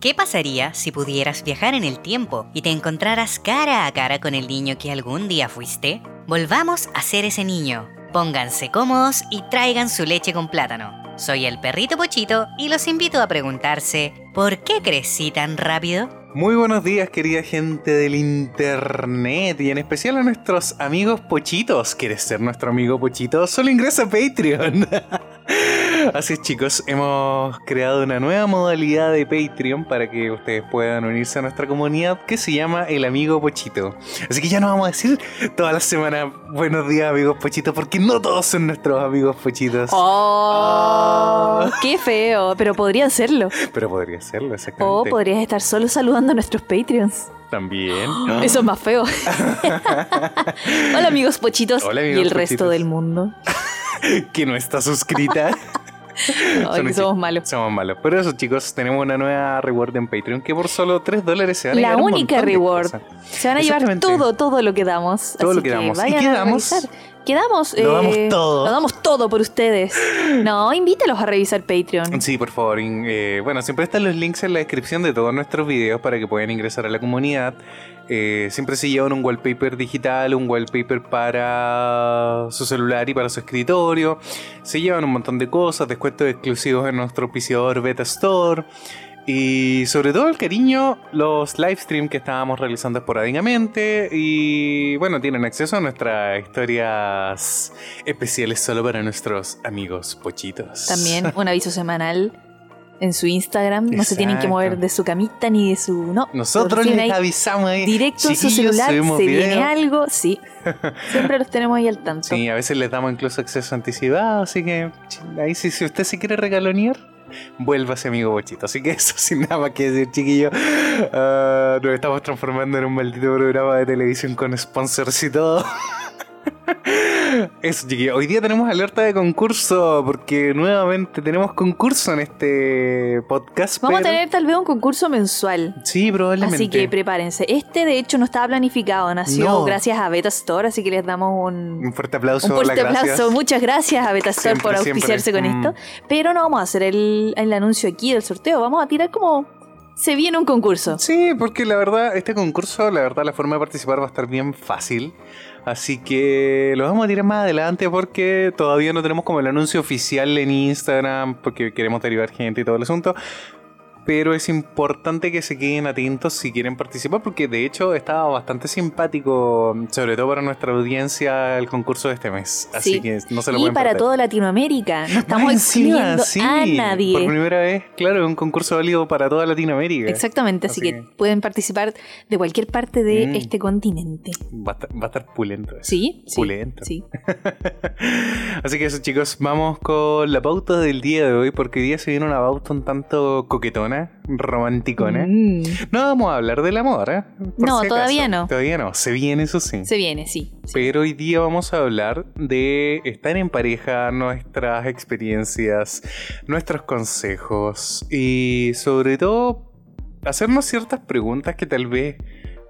¿Qué pasaría si pudieras viajar en el tiempo y te encontraras cara a cara con el niño que algún día fuiste? Volvamos a ser ese niño. Pónganse cómodos y traigan su leche con plátano. Soy el perrito Pochito y los invito a preguntarse, ¿por qué crecí tan rápido? Muy buenos días, querida gente del internet y en especial a nuestros amigos pochitos. ¿Quieres ser nuestro amigo pochito? Solo ingresa a Patreon. Así es, chicos, hemos creado una nueva modalidad de Patreon para que ustedes puedan unirse a nuestra comunidad que se llama El Amigo Pochito. Así que ya no vamos a decir toda la semana buenos días, amigos pochitos, porque no todos son nuestros amigos pochitos. ¡Oh! ¡Qué feo! Pero podrían serlo. Pero podría serlo, O exactamente. podrías estar solo saludando a nuestros Patreons. También. Eso es más feo. Hola amigos pochitos Hola, y amigos el resto del mundo. que no está suscrita. Ay, que somos malos. Somos malos. Pero eso, chicos, tenemos una nueva reward en Patreon que por solo 3 dólares se van a La un única reward. Se van a llevar todo, todo lo que damos. Todo Así lo que damos. ¿Y qué damos? Revisar. ¿Qué damos? Lo damos todo. Lo damos todo por ustedes. No, invítalos a revisar Patreon. Sí, por favor. in- eh, bueno, siempre están los links en la descripción de todos nuestros videos para que puedan ingresar a la comunidad. Eh, siempre se llevan un wallpaper digital, un wallpaper para su celular y para su escritorio. Se llevan un montón de cosas, descuentos exclusivos en nuestro auspiciador Beta Store. Y sobre todo el cariño, los live stream que estábamos realizando esporádicamente. Y bueno, tienen acceso a nuestras historias especiales solo para nuestros amigos pochitos. También un aviso semanal en su Instagram. No se tienen que Exacto. mover de su camita ni de su. No. Nosotros les ahí avisamos ahí. Directo en su celular, se video. viene algo. Sí. Siempre los tenemos ahí al tanto. Sí, a veces les damos incluso acceso anticipado, así que ahí sí, si usted se quiere regalonear, vuélvase amigo bochito. Así que eso sin nada más que decir, chiquillo. Ah, nos estamos transformando en un maldito programa de televisión con sponsors y todo. Eso, chiquillo. Hoy día tenemos alerta de concurso, porque nuevamente tenemos concurso en este podcast. Vamos a tener tal vez un concurso mensual. Sí, probablemente. Así que prepárense. Este, de hecho, no estaba planificado. Nació No. gracias a Beta Store. Así que les damos un, Un fuerte aplauso. un fuerte gracias. aplauso. Muchas gracias a Beta Store por auspiciarse siempre. con Mm. esto. Pero no vamos a hacer el, el anuncio aquí del sorteo. Vamos a tirar como se viene un concurso. Sí, porque la verdad, este concurso, la verdad, la forma de participar va a estar bien fácil. Así que lo vamos a tirar más adelante porque todavía no tenemos como el anuncio oficial en Instagram, porque queremos derivar gente y todo el asunto. Pero es importante que se queden atentos si quieren participar, porque de hecho estaba bastante simpático, sobre todo para nuestra audiencia, el concurso de este mes. Así Sí. que no se lo Y pueden para perder. toda Latinoamérica. No estamos encima, sí, a Por nadie. primera vez, claro, es un concurso válido para toda Latinoamérica. Exactamente, así, Así que, que- pueden participar de cualquier parte de Mm. este continente. Va a estar, va a estar pulento. eso. ¿Sí? Sí. Pulento. Sí. Así que eso chicos, vamos con la pauta del día de hoy, porque hoy día se viene una pauta un tanto coquetona, romanticona. Mm. No vamos a hablar del amor, ¿eh? Por No, si acaso. todavía no. Todavía no, se viene eso sí. Se viene, sí. sí. Pero hoy día vamos a hablar de estar en pareja, nuestras experiencias, nuestros consejos y sobre todo hacernos ciertas preguntas que tal vez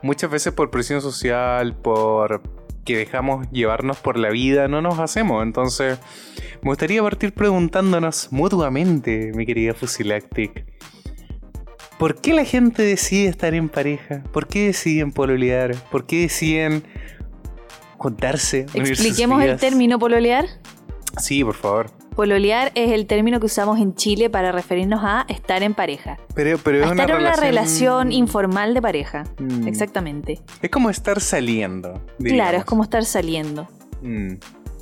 muchas veces por presión social, por que dejamos llevarnos por la vida, no nos hacemos. Entonces, me gustaría partir preguntándonos mutuamente, mi querida Fusilactic. ¿Por qué la gente decide estar en pareja? ¿Por qué deciden pololear? ¿Por qué deciden sus Expliquemos el término pololear. Sí, por favor. Pololear es el término que usamos en Chile para referirnos a estar en pareja. Pero, pero A es una estar en una relación, relación informal de pareja. Mm. Exactamente. Es como estar saliendo. Claro, es como estar saliendo. Mm.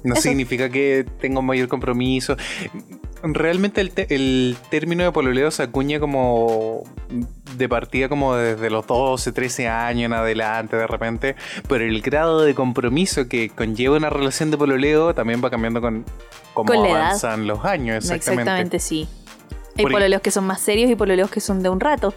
No Eso. significa que tenga un mayor compromiso. Realmente el, te- el término de pololeo se acuña como de partida como desde los 12, 13 años en adelante de repente, pero el grado de compromiso que conlleva una relación de pololeo también va cambiando con cómo Con la edad. avanzan los años. Exactamente. Exactamente, sí. Hay pololeos que son más serios y pololeos que son de un rato.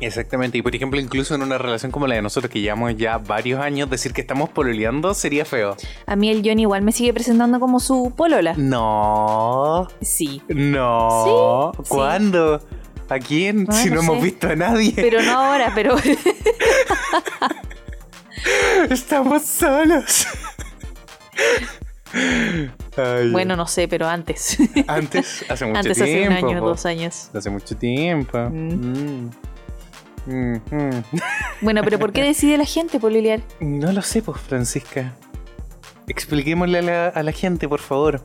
Exactamente, y por ejemplo, incluso en una relación como la de nosotros, que llevamos ya varios años, decir que estamos pololeando sería feo. A mí el John igual me sigue presentando como su polola. No, Sí. no. Sí, sí. ¿Cuándo? ¿A quién? Si no, no hemos sé. visto a nadie. Pero no ahora, pero Estamos solos. Ay, bueno, no sé, pero antes. Antes, hace mucho antes, hace un tiempo. año, po. dos años. Hace mucho tiempo. Mm. Mm. Mm, mm. Bueno, pero ¿por qué decide la gente pololear? No lo sé, pues, Francisca. Expliquémosle a la, a la gente, por favor.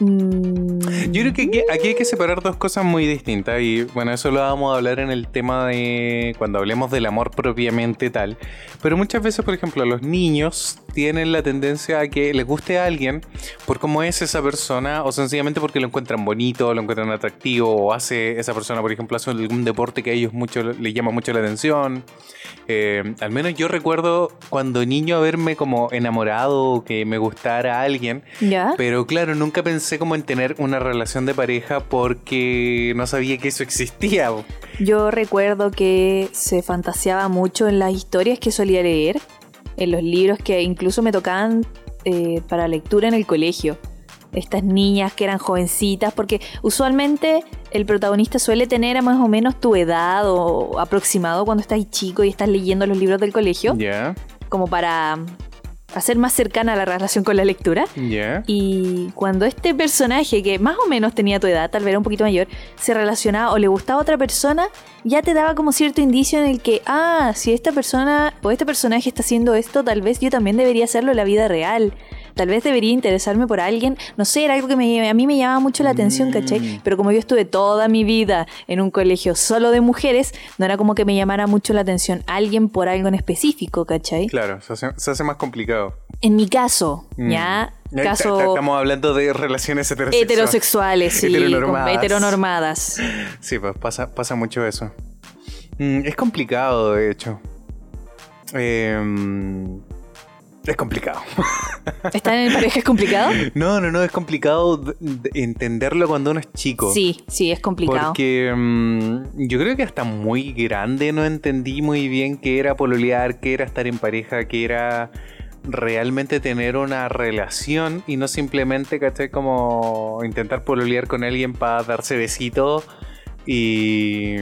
Mm, Yo creo que aquí, aquí hay que separar dos cosas muy distintas y bueno, eso lo vamos a hablar en el tema de cuando hablemos del amor propiamente tal. Pero muchas veces, por ejemplo, los niños tienen la tendencia a que les guste a alguien por cómo es esa persona o sencillamente porque lo encuentran bonito, lo encuentran atractivo o hace esa persona, por ejemplo, hace algún deporte que a ellos mucho les llama mucho la atención. Eh, al menos yo recuerdo cuando niño haberme como enamorado, que me gustara a alguien. ¿Ya? Pero claro, nunca pensé como en tener una relación de pareja porque no sabía que eso existía. Yo recuerdo que se fantaseaba mucho en las historias que solía leer, en los libros que incluso me tocaban eh, para lectura en el colegio. Estas niñas que eran jovencitas, porque usualmente el protagonista suele tener a más o menos tu edad o aproximado cuando estás chico y estás leyendo los libros del colegio, Ya, como para hacer más cercana la relación con la lectura. ya. Y cuando este personaje, que más o menos tenía tu edad, tal vez era un poquito mayor, se relacionaba o le gustaba a otra persona, ya te daba como cierto indicio en el que, ah, si esta persona o este personaje está haciendo esto, tal vez yo también debería hacerlo en la vida real. Tal vez debería interesarme por alguien. No sé, era algo que me- a mí me llamaba mucho la atención, Mm. ¿cachai? Pero como yo estuve toda mi vida en un colegio solo de mujeres, no era como que me llamara mucho la atención alguien por algo en específico, ¿cachai? Claro, se hace, se hace más complicado. En mi caso, Mm. ya, caso... Estamos hablando de relaciones heterosexuales. Heterosexuales, sí, Heteronormadas. Sí, pues pasa, pasa mucho eso. Mm, es complicado, de hecho. Em, es complicado. ¿Estar en pareja es complicado? No, no, no, es complicado de- de entenderlo cuando uno es chico. Sí, sí, es complicado. Porque mm, yo creo que hasta muy grande no entendí muy bien qué era pololear, qué era estar en pareja, qué era realmente tener una relación y no simplemente, ¿cachai? Como intentar pololear con alguien para darse besitos y...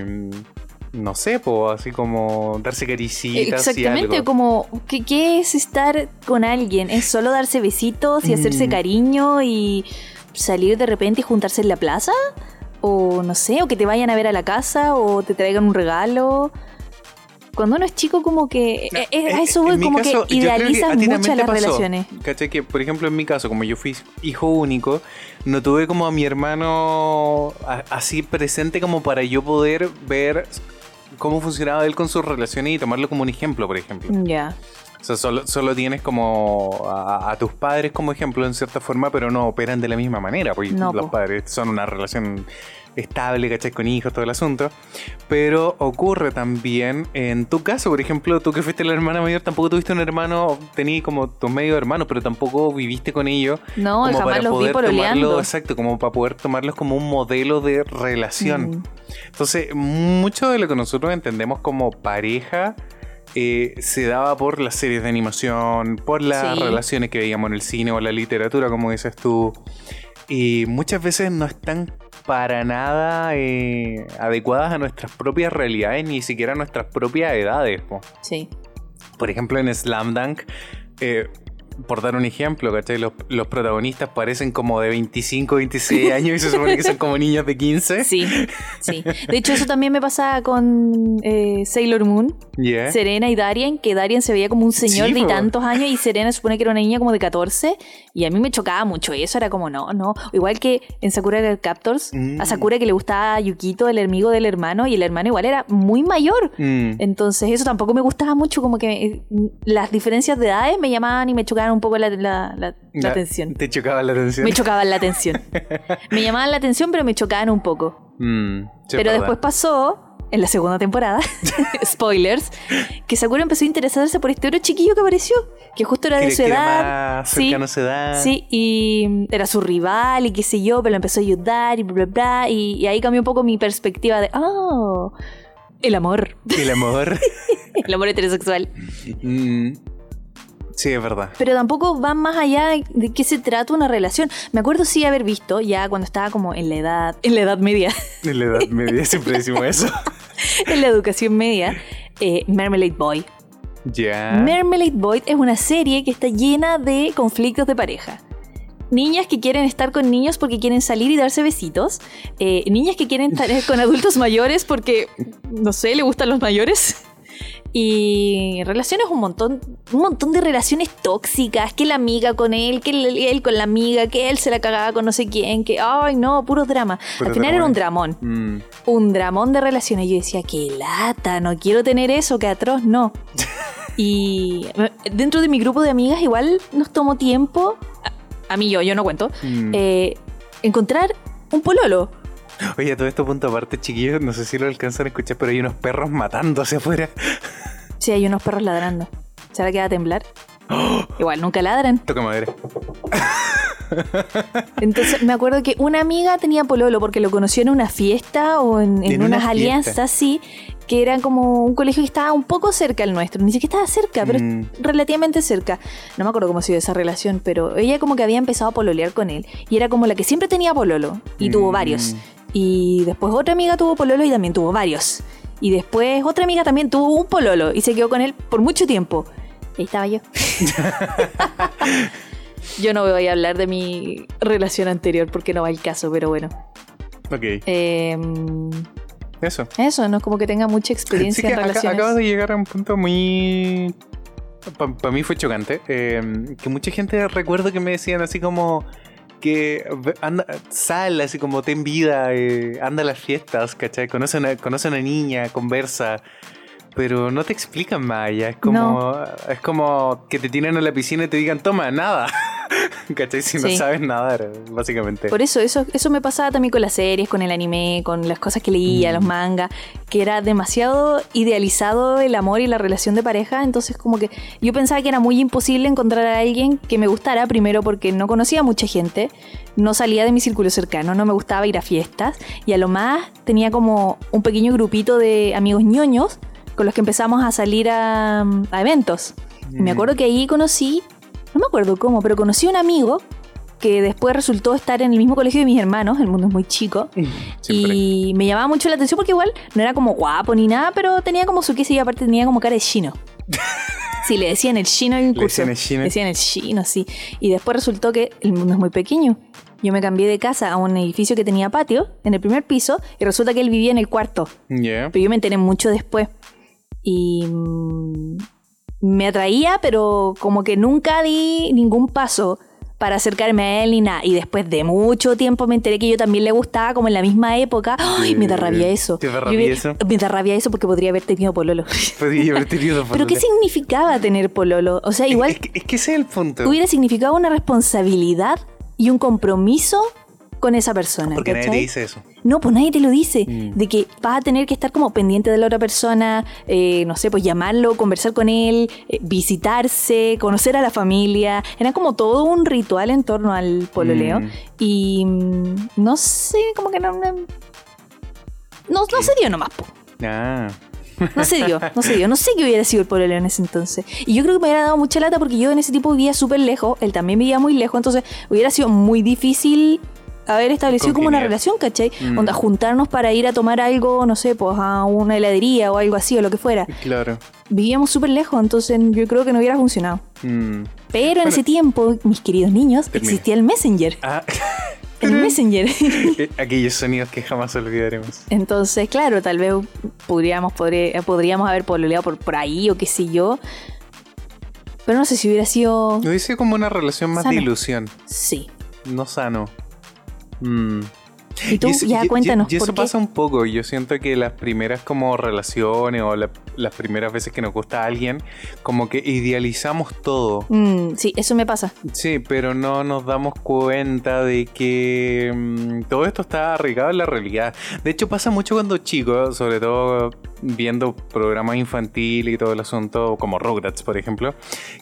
No sé, pues así como darse caricitas y Exactamente, algo. como, ¿qué, qué es estar con alguien? ¿Es solo darse besitos y hacerse Mm. cariño y salir de repente y juntarse en la plaza? O no sé, o que te vayan a ver a la casa o te traigan un regalo. Cuando uno es chico, como que. eh, eh, a eso voy, como caso, que que idealizas también te las pasó. relaciones. ¿Cachai? Que, por ejemplo, en mi caso, como yo fui hijo único, no tuve como a mi hermano así presente como para yo poder ver cómo funcionaba él con sus relaciones y tomarlo como un ejemplo, por ejemplo. Ya. O sea, solo, solo tienes como a, a tus padres como ejemplo en cierta forma, pero no operan de la misma manera, porque No, los po. padres son una relación estable, ¿cachai? Con hijos, todo el asunto. Pero ocurre también en tu caso, por ejemplo, tú que fuiste la hermana mayor, tampoco tuviste un hermano, tenías como tus medios hermanos, pero tampoco viviste con ellos. No, como jamás los vi tomarlo, pololeando. exacto, como para poder tomarlos como un modelo de relación. Mm. Entonces, mucho de lo que nosotros entendemos como pareja eh, se daba por las series de animación, por las Sí. relaciones que veíamos en el cine o la literatura, como dices tú. Y muchas veces no están para nada eh, adecuadas a nuestras propias realidades, ni siquiera a nuestras propias edades. po. Sí. Por ejemplo, en Slam Dunk, eh, por dar un ejemplo, ¿cachai? Los, los protagonistas parecen como de 25, 26 años y se supone que son como niños de 15. Sí, sí. De hecho, eso también me pasaba con eh, Sailor Moon, Yeah. Serena y Darien, que Darien se veía como un señor Sí, de tantos años y Serena supone que era una niña como de 14. Y a mí me chocaba mucho eso, era como, no, no. Igual que en Sakura Card Captors, Mm. a Sakura que le gustaba a Yukito, el amigo del hermano, y el hermano igual era muy mayor. Mm. Entonces eso tampoco me gustaba mucho, como que eh, las diferencias de edades me llamaban y me chocaban un poco la, la- la- la La- atención. Te chocaba la atención. Me chocaban la atención. Me llamaban la atención, pero me chocaban un poco. Mm, sí, Pero es después pasó, en la segunda temporada, spoilers, que Sakura empezó a interesarse por este otro chiquillo que apareció, que justo era de su edad. Sí, su edad. sí, y era su rival y qué sé yo, pero lo empezó a ayudar y bla, bla, bla. Y, y ahí cambió un poco mi perspectiva de, oh, el amor, El amor. el amor heterosexual. Mm, sí, es verdad. Pero tampoco van más allá de qué se trata una relación. Me acuerdo sí haber visto, ya cuando estaba como en la edad, en la edad media, En la edad media siempre decimos eso. en la educación media, eh, Marmalade Boy. Ya. Marmalade Boy es una serie que está llena de conflictos de pareja. niñas que quieren estar con niños porque quieren salir y darse besitos, eh, niñas que quieren estar con adultos mayores porque, no sé, le gustan los mayores. Y relaciones un montón, un montón de relaciones tóxicas, que la amiga con él, que él, él con la amiga, que él se la cagaba con no sé quién, que ay no, puros drama. Puro Al final era un dramón. dramón, Mm. un dramón de relaciones. Yo decía, qué lata, no quiero tener eso, que atroz, no. y eh, dentro de mi grupo de amigas igual nos tomó tiempo, a, a mí yo, yo no cuento, Mm. eh, encontrar un pololo. Oye, todo esto punto aparte, chiquillos, no sé si lo alcanzan a escuchar, pero hay unos perros matándose afuera. Sí, hay unos perros ladrando. ¿Será que va a temblar? Igual nunca ladran. Toca madera. Entonces me acuerdo que una amiga tenía pololo porque lo conoció en una fiesta o en, en En una unas alianzas así, que eran como un colegio que estaba un poco cerca al nuestro. Ni siquiera estaba cerca, pero Mm. relativamente cerca. No me acuerdo cómo se dio esa relación, pero ella como que había empezado a pololear con él. Y era como la que siempre tenía pololo. Y tuvo Mm. varios. Y después otra amiga tuvo pololo y también tuvo varios. Y después otra amiga también tuvo un pololo y se quedó con él por mucho tiempo. Ahí estaba yo. yo no voy a hablar de mi relación anterior porque no va el caso, pero bueno. Ok, Eh, eso. eso, no es como que tenga mucha Sí experiencia que en relaciones. acabas de llegar a un punto muy... Para mí fue chocante. eh, que mucha gente recuerdo que me decían así como que anda, sal, así como ten vida, eh, anda a las fiestas, ¿cachai? Conoce a una, conoce a una niña, conversa. Pero no te explican más allá. Es como, es como que te tienen a la piscina y te digan, toma, nada. ¿Cachai? Si no Sí. sabes nadar, básicamente. Por eso, eso, eso me pasaba también con las series, con el anime, con las cosas que leía, Mm. los mangas, que era demasiado idealizado el amor y la relación de pareja. Entonces, como que yo pensaba que era muy imposible encontrar a alguien que me gustara, primero porque no conocía a mucha gente, no salía de mi círculo cercano, no me gustaba ir a fiestas, y a lo más tenía como un pequeño grupito de amigos ñoños con los que empezamos a salir a, a eventos. Y me Mm. acuerdo que ahí conocí, no me acuerdo cómo, pero conocí a un amigo que después resultó estar en el mismo colegio de mis hermanos, el mundo es muy chico, Siempre. y me llamaba mucho la atención porque igual no era como guapo ni nada, pero tenía como su queso y aparte tenía como cara de chino. Sí, le decían el chino en un Le curso. decían el chino. Le decían el chino, sí. Y después resultó que el mundo es muy pequeño. Yo me cambié de casa a un edificio que tenía patio en el primer piso y resulta que él vivía en el cuarto. Ya. Pero yo me enteré mucho después. Y mm, me atraía, pero como que nunca di ningún paso para acercarme a él ni nada. Y después de mucho tiempo me enteré que yo también le gustaba, como en la misma época. ¡Ay! Me da rabia eso. ¿Te da rabia eso? Me da rabia eso porque podría haber tenido pololo. Podría haber tenido Pero ¿qué pololo. significaba tener pololo? O sea, Es- igual Es, que, es que ese es el punto. hubiera significado una responsabilidad y un compromiso con esa persona. Porque nadie te ¿cachai? dice eso. No, pues nadie te lo dice. Mm. De que vas a tener que estar como pendiente de la otra persona, eh, no sé, pues llamarlo, conversar con él, eh, visitarse, conocer a la familia. Era como todo un ritual en torno al pololeo. Mm. Y mm, no sé, como que no. No, no, no se dio nomás, po. Ah. No se dio, no se dio. No sé qué hubiera sido el pololeo en ese entonces. Y yo creo que me hubiera dado mucha lata porque yo en ese tipo vivía súper lejos, él también vivía muy lejos, entonces hubiera sido muy difícil haber establecido como una relación, ¿cachai? Mm. Onda, juntarnos para ir a tomar algo, no sé, pues a una heladería o algo así o lo que fuera. Claro. Vivíamos súper lejos, entonces yo creo que no hubiera funcionado. Mm. Pero en ese tiempo, mis queridos niños, existía el Messenger. Ah. El Messenger. Aquellos sonidos que jamás olvidaremos. Entonces, claro, tal vez podríamos, podré- podríamos haber pololeado por, por ahí o qué sé yo. Pero no sé si hubiera sido... Lo hice como una relación más de ilusión, Sí. no sano. Mm. Y tú, eso- ya y- y- cuéntanos, Y eso ¿por qué? pasa un poco. Yo siento que las primeras como relaciones o la- las primeras veces que nos gusta a alguien, como que idealizamos todo. Mm, sí, eso me pasa. Sí, pero no nos damos cuenta de que mm, todo esto está arraigado en la realidad. De hecho, pasa mucho cuando chicos, sobre todo viendo programas infantiles y todo el asunto, como Rugrats, por ejemplo,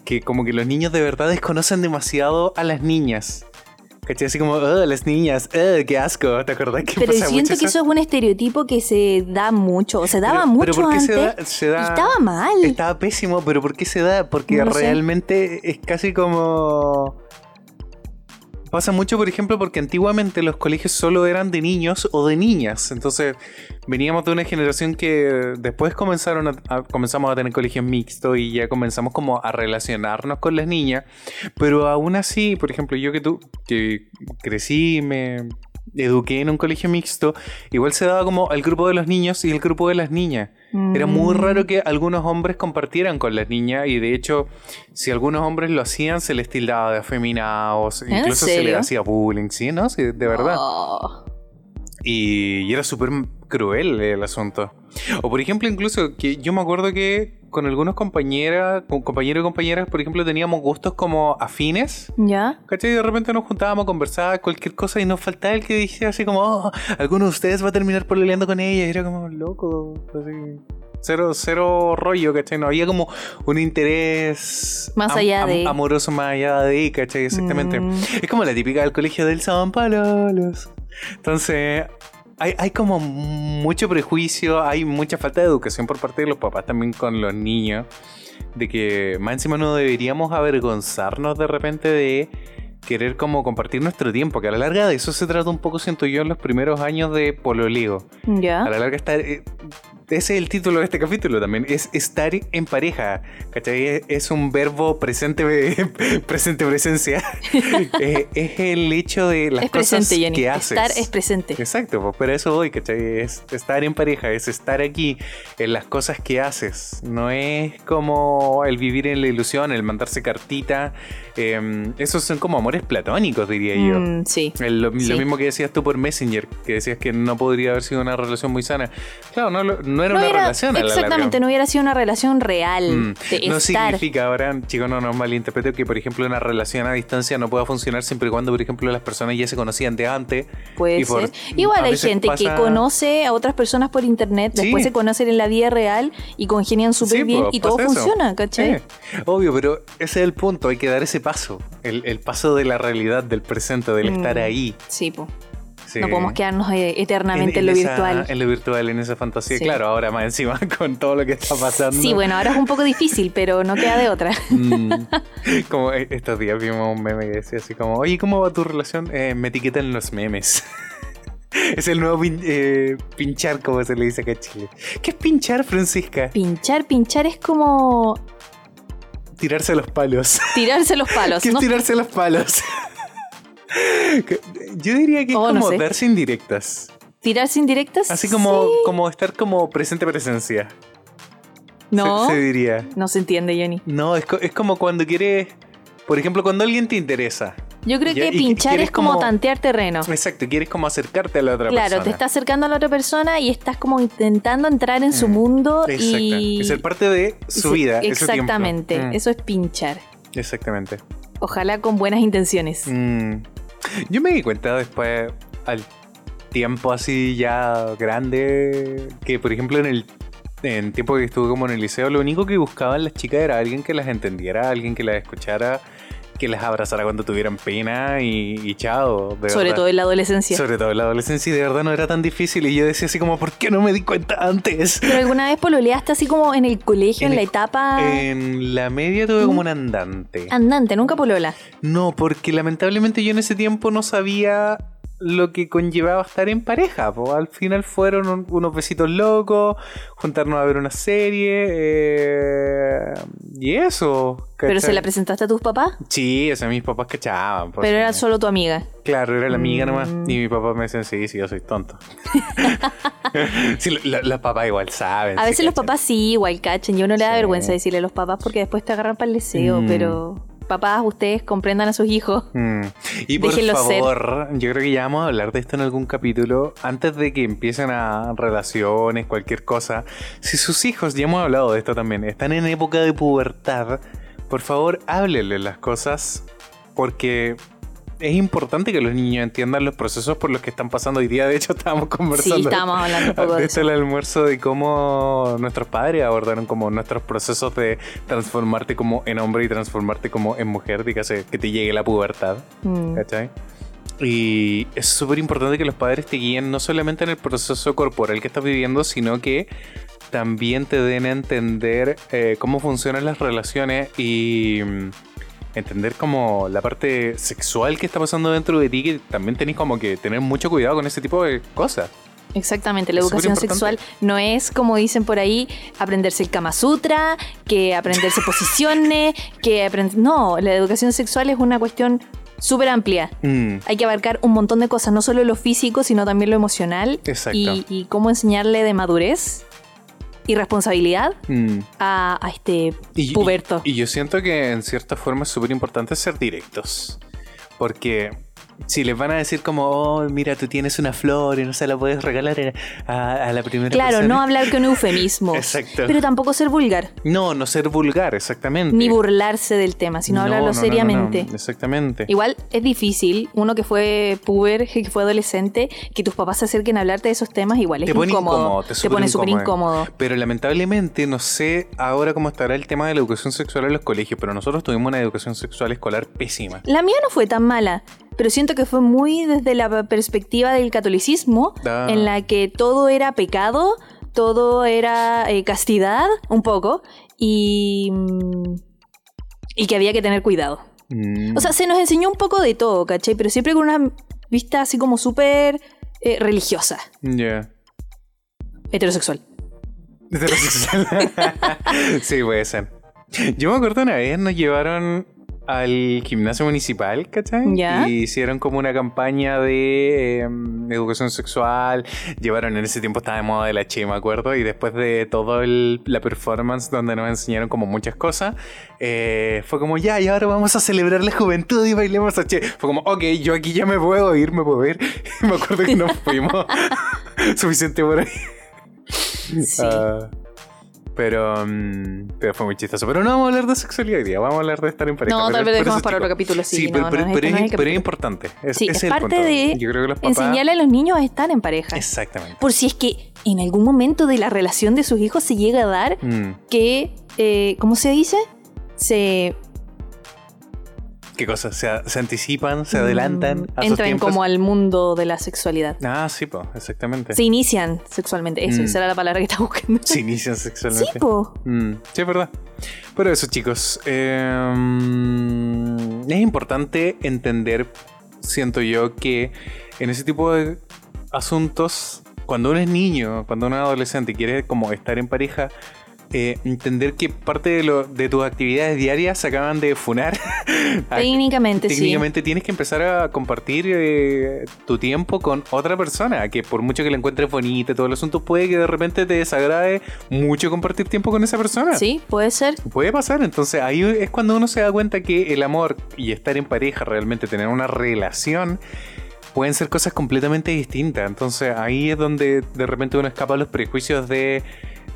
que como que los niños de verdad desconocen demasiado a las niñas. ¿Cachai? Así como, oh, las niñas, oh, qué asco. ¿Te acordás que Pero pasa siento mucho que eso es un estereotipo que se da mucho, o se daba Pero- mucho pero ¿por qué antes. se da- se da- estaba mal. Estaba pésimo, pero ¿por qué se da? Porque No lo sé. realmente es casi como. Pasa mucho, por ejemplo, porque antiguamente los colegios solo eran de niños o de niñas. Entonces, veníamos de una generación que después comenzaron a, comenzamos a tener colegios mixtos y ya comenzamos como a relacionarnos con las niñas. Pero aún así, por ejemplo, yo que tú, que crecí, me eduqué en un colegio mixto, igual se daba como el grupo de los niños y el grupo de las niñas. Era muy Mm. raro que algunos hombres compartieran con las niñas y de hecho, si algunos hombres lo hacían, se les tildaba de afeminados, ¿En incluso se les hacía bullying, ¿sí? ¿No? Sí, de verdad. Oh. Y, y era súper cruel el asunto. O por ejemplo, incluso que yo me acuerdo que con algunos compañeras, con compañeros y compañeras, por ejemplo, teníamos gustos como afines. ¿Ya? ¿Cachai? Y de repente nos juntábamos a conversar cualquier cosa y nos faltaba el que dijera así como, oh, alguno de ustedes va a terminar peleando con ella. Y era como, loco, así. Cero, cero rollo, ¿cachai? No había como un interés Más allá de- amoroso más allá de, ¿cachai? Exactamente. Mm. Es como la típica del colegio del San Palolos. Entonces, hay, hay como mucho prejuicio, hay mucha falta de educación por parte de los papás también con los niños. De que más encima no deberíamos avergonzarnos de repente de querer como compartir nuestro tiempo, que a la larga de eso se trata un poco, siento yo, en los primeros años de pololeo. ¿Ya? A la larga estar... eh, ese es el título de este capítulo también, es estar en pareja, ¿cachai? Es, un verbo presente, presente presencia. Eh, es el hecho de las es cosas presente, Jenny. que haces. Estar es presente. Exacto, pues pero a eso voy, ¿cachai? Es estar en pareja, es estar aquí en las cosas que haces. No es como el vivir en la ilusión, el mandarse cartita. eh, esos son como amores platónicos, diría yo. Mm, sí. El- lo, mismo que decías tú por Messenger, que decías que no podría haber sido una relación muy sana. Claro, no, lo- no era No una era- relación a exactamente, no hubiera sido una relación real Mm, de No estar. significa ahora, chicos, no nos malinterpreten que, por ejemplo, una relación a distancia no pueda funcionar siempre y cuando, por ejemplo, las personas ya se conocían de antes. Puede y por- ser. Igual a hay gente que conoce a otras personas por internet, Sí. después se conocen en la vida real y congenian súper Sí, bien pues, y todo eso. funciona, ¿cachai? Sí, obvio, pero ese es el punto, hay que dar ese paso, el, el paso de la realidad, del presente, del Mm. estar ahí. Sí, pues. Sí. No podemos quedarnos eh, eternamente en, lo esa- virtual. En lo virtual, en esa fantasía. Sí. Claro, ahora más encima con todo lo que está pasando. Sí, bueno, ahora es un poco difícil, pero no queda de otra. Mm. como eh, estos días vimos un meme que decía así como, oye, ¿cómo va tu relación? Eh, me etiquetan los memes. es el nuevo pin- eh, pinchar, como se le dice acá en Chile. ¿Qué es pinchar, Francisca? Pinchar, pinchar es como Tirarse los palos. tirarse los palos, ¿Qué es ¿no? tirarse los palos? Yo diría que es Oh, no como sé. darse indirectas. Tirarse indirectas. Así como, sí. como estar como presente presencia. No, Se, se diría. no se entiende, Jenny. No, es, es como cuando quieres. Por ejemplo, cuando alguien te interesa. Yo creo que pinchar es como, como- tantear terreno. Exacto, quieres como acercarte a la otra Claro, persona. te está acercando a la otra persona y estás como intentando entrar en su Mm, mundo Exacto. y... Y ser parte de su vida. Exactamente, Mm, eso es pinchar. Exactamente. Ojalá con buenas intenciones. Mm. Yo me di cuenta después, al tiempo así ya grande, que por ejemplo en el en tiempo que estuve como en el liceo, lo único que buscaban las chicas era alguien que las entendiera, alguien que las escuchara, que las abrazara cuando tuvieran pena y, y chao. de Sobre verdad. todo en la adolescencia. Sobre todo en la adolescencia y de verdad no era tan difícil y yo decía así como, ¿por qué no me di cuenta antes? Pero alguna vez pololeaste así como en el colegio, en, En la etapa En la media tuve como un andante. andante, nunca polola. No, porque lamentablemente yo en ese tiempo no sabía lo que conllevaba estar en pareja. po. Al final fueron un- unos besitos locos, juntarnos a ver una serie eh, y eso. Pero se la presentaste a tus papás, Sí, o sea, mis papás cachaban. pero era solo tu amiga. Claro, era la amiga Mm. nomás. Y mi papá me decían, sí, sí, yo soy tonto. sí, lo- lo- los papás igual saben. A veces los cachan. papás sí, igual cachen. Yo no le da Sí. vergüenza decirle a los papás porque después te agarran para el deseo, Mm. pero papás, ustedes comprendan a sus hijos. Mm. Y por ser. favor, yo creo que ya vamos a hablar de esto en algún capítulo. Antes de que empiecen a relaciones, cualquier cosa. Si sus hijos, ya hemos hablado de esto también, están en época de pubertad, por favor, háblenle las cosas. Porque es importante que los niños entiendan los procesos por los que están pasando hoy día. De hecho, estábamos conversando. Sí, estábamos hablando un poco de eso. el almuerzo de cómo nuestros padres abordaron como nuestros procesos de transformarte como en hombre y transformarte como en mujer, dígase que te llegue la pubertad, Mm. ¿cachai? Y es súper importante que los padres te guíen no solamente en el proceso corporal que estás viviendo, sino que también te den a entender eh, cómo funcionan las relaciones y mm, entender como la parte sexual que está pasando dentro de ti, que también tenés como que tener mucho cuidado con ese tipo de cosas. Exactamente, la Es educación sexual no es como dicen por ahí, aprenderse el Kama Sutra, que aprenderse posiciones, que aprender... No, la educación sexual es una cuestión súper amplia. Mm, Hay que abarcar un montón de cosas, no solo lo físico, sino también lo emocional. Exacto. Y, y cómo enseñarle de madurez y responsabilidad mm. a, a este Y- puberto. Y, y yo siento que en cierta forma es súper importante ser directos. Porque si les van a decir como, oh, mira, tú tienes una flor y no se la puedes regalar a, a la primera Claro, persona. no hablar con eufemismos. Exacto. Pero tampoco ser vulgar. No, no ser vulgar, exactamente. Ni burlarse del tema, sino No, hablarlo no, seriamente. no, exactamente. Igual es difícil, uno que fue puber, que fue adolescente, que tus papás se acerquen a hablarte de esos temas, igual es te pone incómodo. incómodo, te, te pone súper incómodo. Pero lamentablemente no sé ahora cómo estará el tema de la educación sexual en los colegios, pero nosotros tuvimos una educación sexual escolar pésima. La mía no fue tan mala, pero siento que fue muy desde la perspectiva del catolicismo, Ah. en la que todo era pecado, todo era eh, castidad, un poco, y, y que había que tener cuidado. Mm. O sea, se nos enseñó un poco de todo, ¿cachai? Pero siempre con una vista así como súper eh, religiosa, Ya. heterosexual. Heterosexual. sí, puede ser. Yo me acuerdo una vez nos llevaron al gimnasio municipal, ¿cachai? Y hicieron como una campaña de em, educación sexual. Llevaron en ese tiempo estaba de moda el H, me acuerdo. Y después de toda la performance donde nos enseñaron como muchas cosas, eh, fue como ya, y ahora vamos a celebrar la juventud y bailemos H. Fue como, ok, yo aquí ya me puedo ir, me puedo ir. me acuerdo que nos fuimos suficiente por ahí. Sí. Ah, pero, mm, pero fue muy chistoso. Pero no vamos a hablar de sexualidad hoy día, vamos a hablar de estar en pareja. No, pero- tal vez eso, para otro capítulo, sí, Sí, no, pero, este pero no es, es el pero es capítulo. importante. Es, Sí, es parte de Yo creo que los papás. enseñarle a los niños a estar en pareja. Exactamente. Por si es que en algún momento de la relación de sus hijos se llega a dar Mm, que, eh, ¿cómo se dice? Se ¿Qué cosas? Se, se anticipan, se adelantan mm, a sus entran tiempos. como al mundo de la sexualidad. Ah, sí, po, exactamente. Se inician sexualmente. Eso, Mm. esa era la palabra que estaba buscando. Se inician Sí, sexualmente. po. Mm, sí, es verdad. Pero eso, chicos. eh, mm, es importante entender, siento yo, que en ese tipo de asuntos, cuando uno es niño, cuando uno es adolescente y quiere como estar en pareja, eh, entender que parte de, lo, de tus actividades diarias se acaban de funar. Técnicamente, sí. Técnicamente tienes que empezar a compartir eh, tu tiempo con otra persona, que por mucho que la encuentres bonita todo el asunto, puede que de repente te desagrade mucho compartir tiempo con esa persona. Sí, puede ser. Puede pasar, entonces ahí es cuando uno se da cuenta que el amor y estar en pareja, realmente tener una relación, pueden ser cosas completamente distintas. Entonces ahí es donde de repente uno escapa a los prejuicios de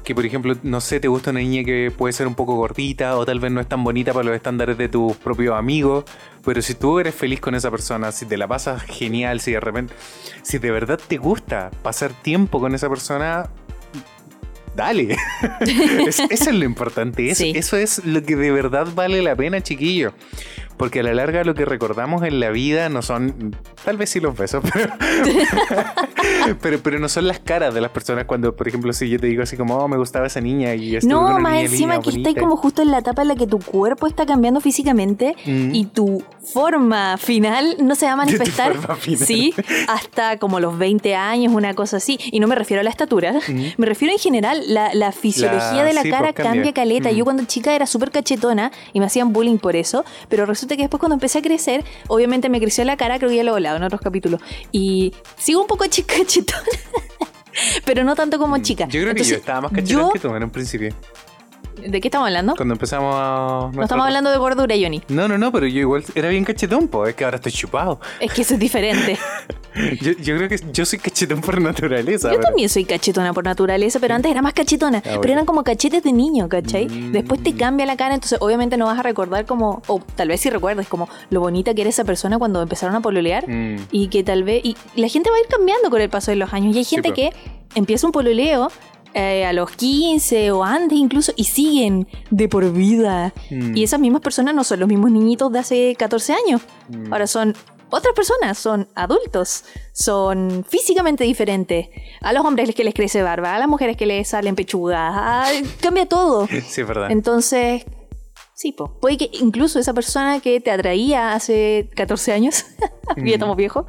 que, por ejemplo, no sé, te gusta una niña que puede ser un poco gordita o tal vez no es tan bonita para los estándares de tus propios amigos, pero si tú eres feliz con esa persona, si te la pasas genial, si de repente, si de verdad te gusta pasar tiempo con esa persona, dale. Es- eso es lo importante. es- Sí. Eso es lo que de verdad vale la pena, chiquillo. Porque a la larga lo que recordamos en la vida no son, tal vez sí los besos, pero, pero, pero no son las caras de las personas cuando, por ejemplo, si yo te digo así como, oh, me gustaba esa niña y con No, más encima que estáis bonita". como justo en la etapa en la que tu cuerpo está cambiando físicamente Mm. y tu forma final no se va a manifestar. Sí, hasta como los 20 años, una cosa así. Y no me refiero a la estatura, Mm. me refiero en general, la, la fisiología La- de la sí, cara pues, cambia. cambia caleta. Mm. Yo cuando chica era súper cachetona y me hacían bullying por eso, pero resulta que después cuando empecé a crecer, obviamente me creció la cara, creo que ya lo he hablado en otros capítulos, y sigo un poco chica Pero no tanto como chica. Mm. Yo creo que Entonces, yo estaba más cachetón yo- que tú en un principio. ¿De qué estamos hablando? Cuando empezamos a... No estamos hablando de gordura, Johnny. No, no, no, pero yo igual era bien cachetón, pues es que ahora estoy chupado. Es que eso es diferente. Yo, yo creo que yo soy cachetón por naturaleza. Yo pero- también soy cachetona por naturaleza, pero antes era más cachetona. bueno. Pero eran como cachetes de niño, ¿cachai? Mm. Después te cambia la cara, entonces obviamente no vas a recordar como, o tal vez sí recuerdes como lo bonita que era esa persona cuando empezaron a pololear. Mm. Y que tal vez. Y la gente va a ir cambiando con el paso de los años. Y hay gente po. que empieza un pololeo eh, a los 15 o antes incluso y siguen de por vida. Mm. Y esas mismas personas no son los mismos niñitos de hace 14 años. Mm. Ahora son otras personas, son adultos, son físicamente diferentes. A los hombres que les crece barba, a las mujeres que les salen pechugas, cambia todo. Sí, es verdad. Entonces, Sí, po. puede que incluso esa persona que te atraía hace 14 años, ya Mm. estamos viejos,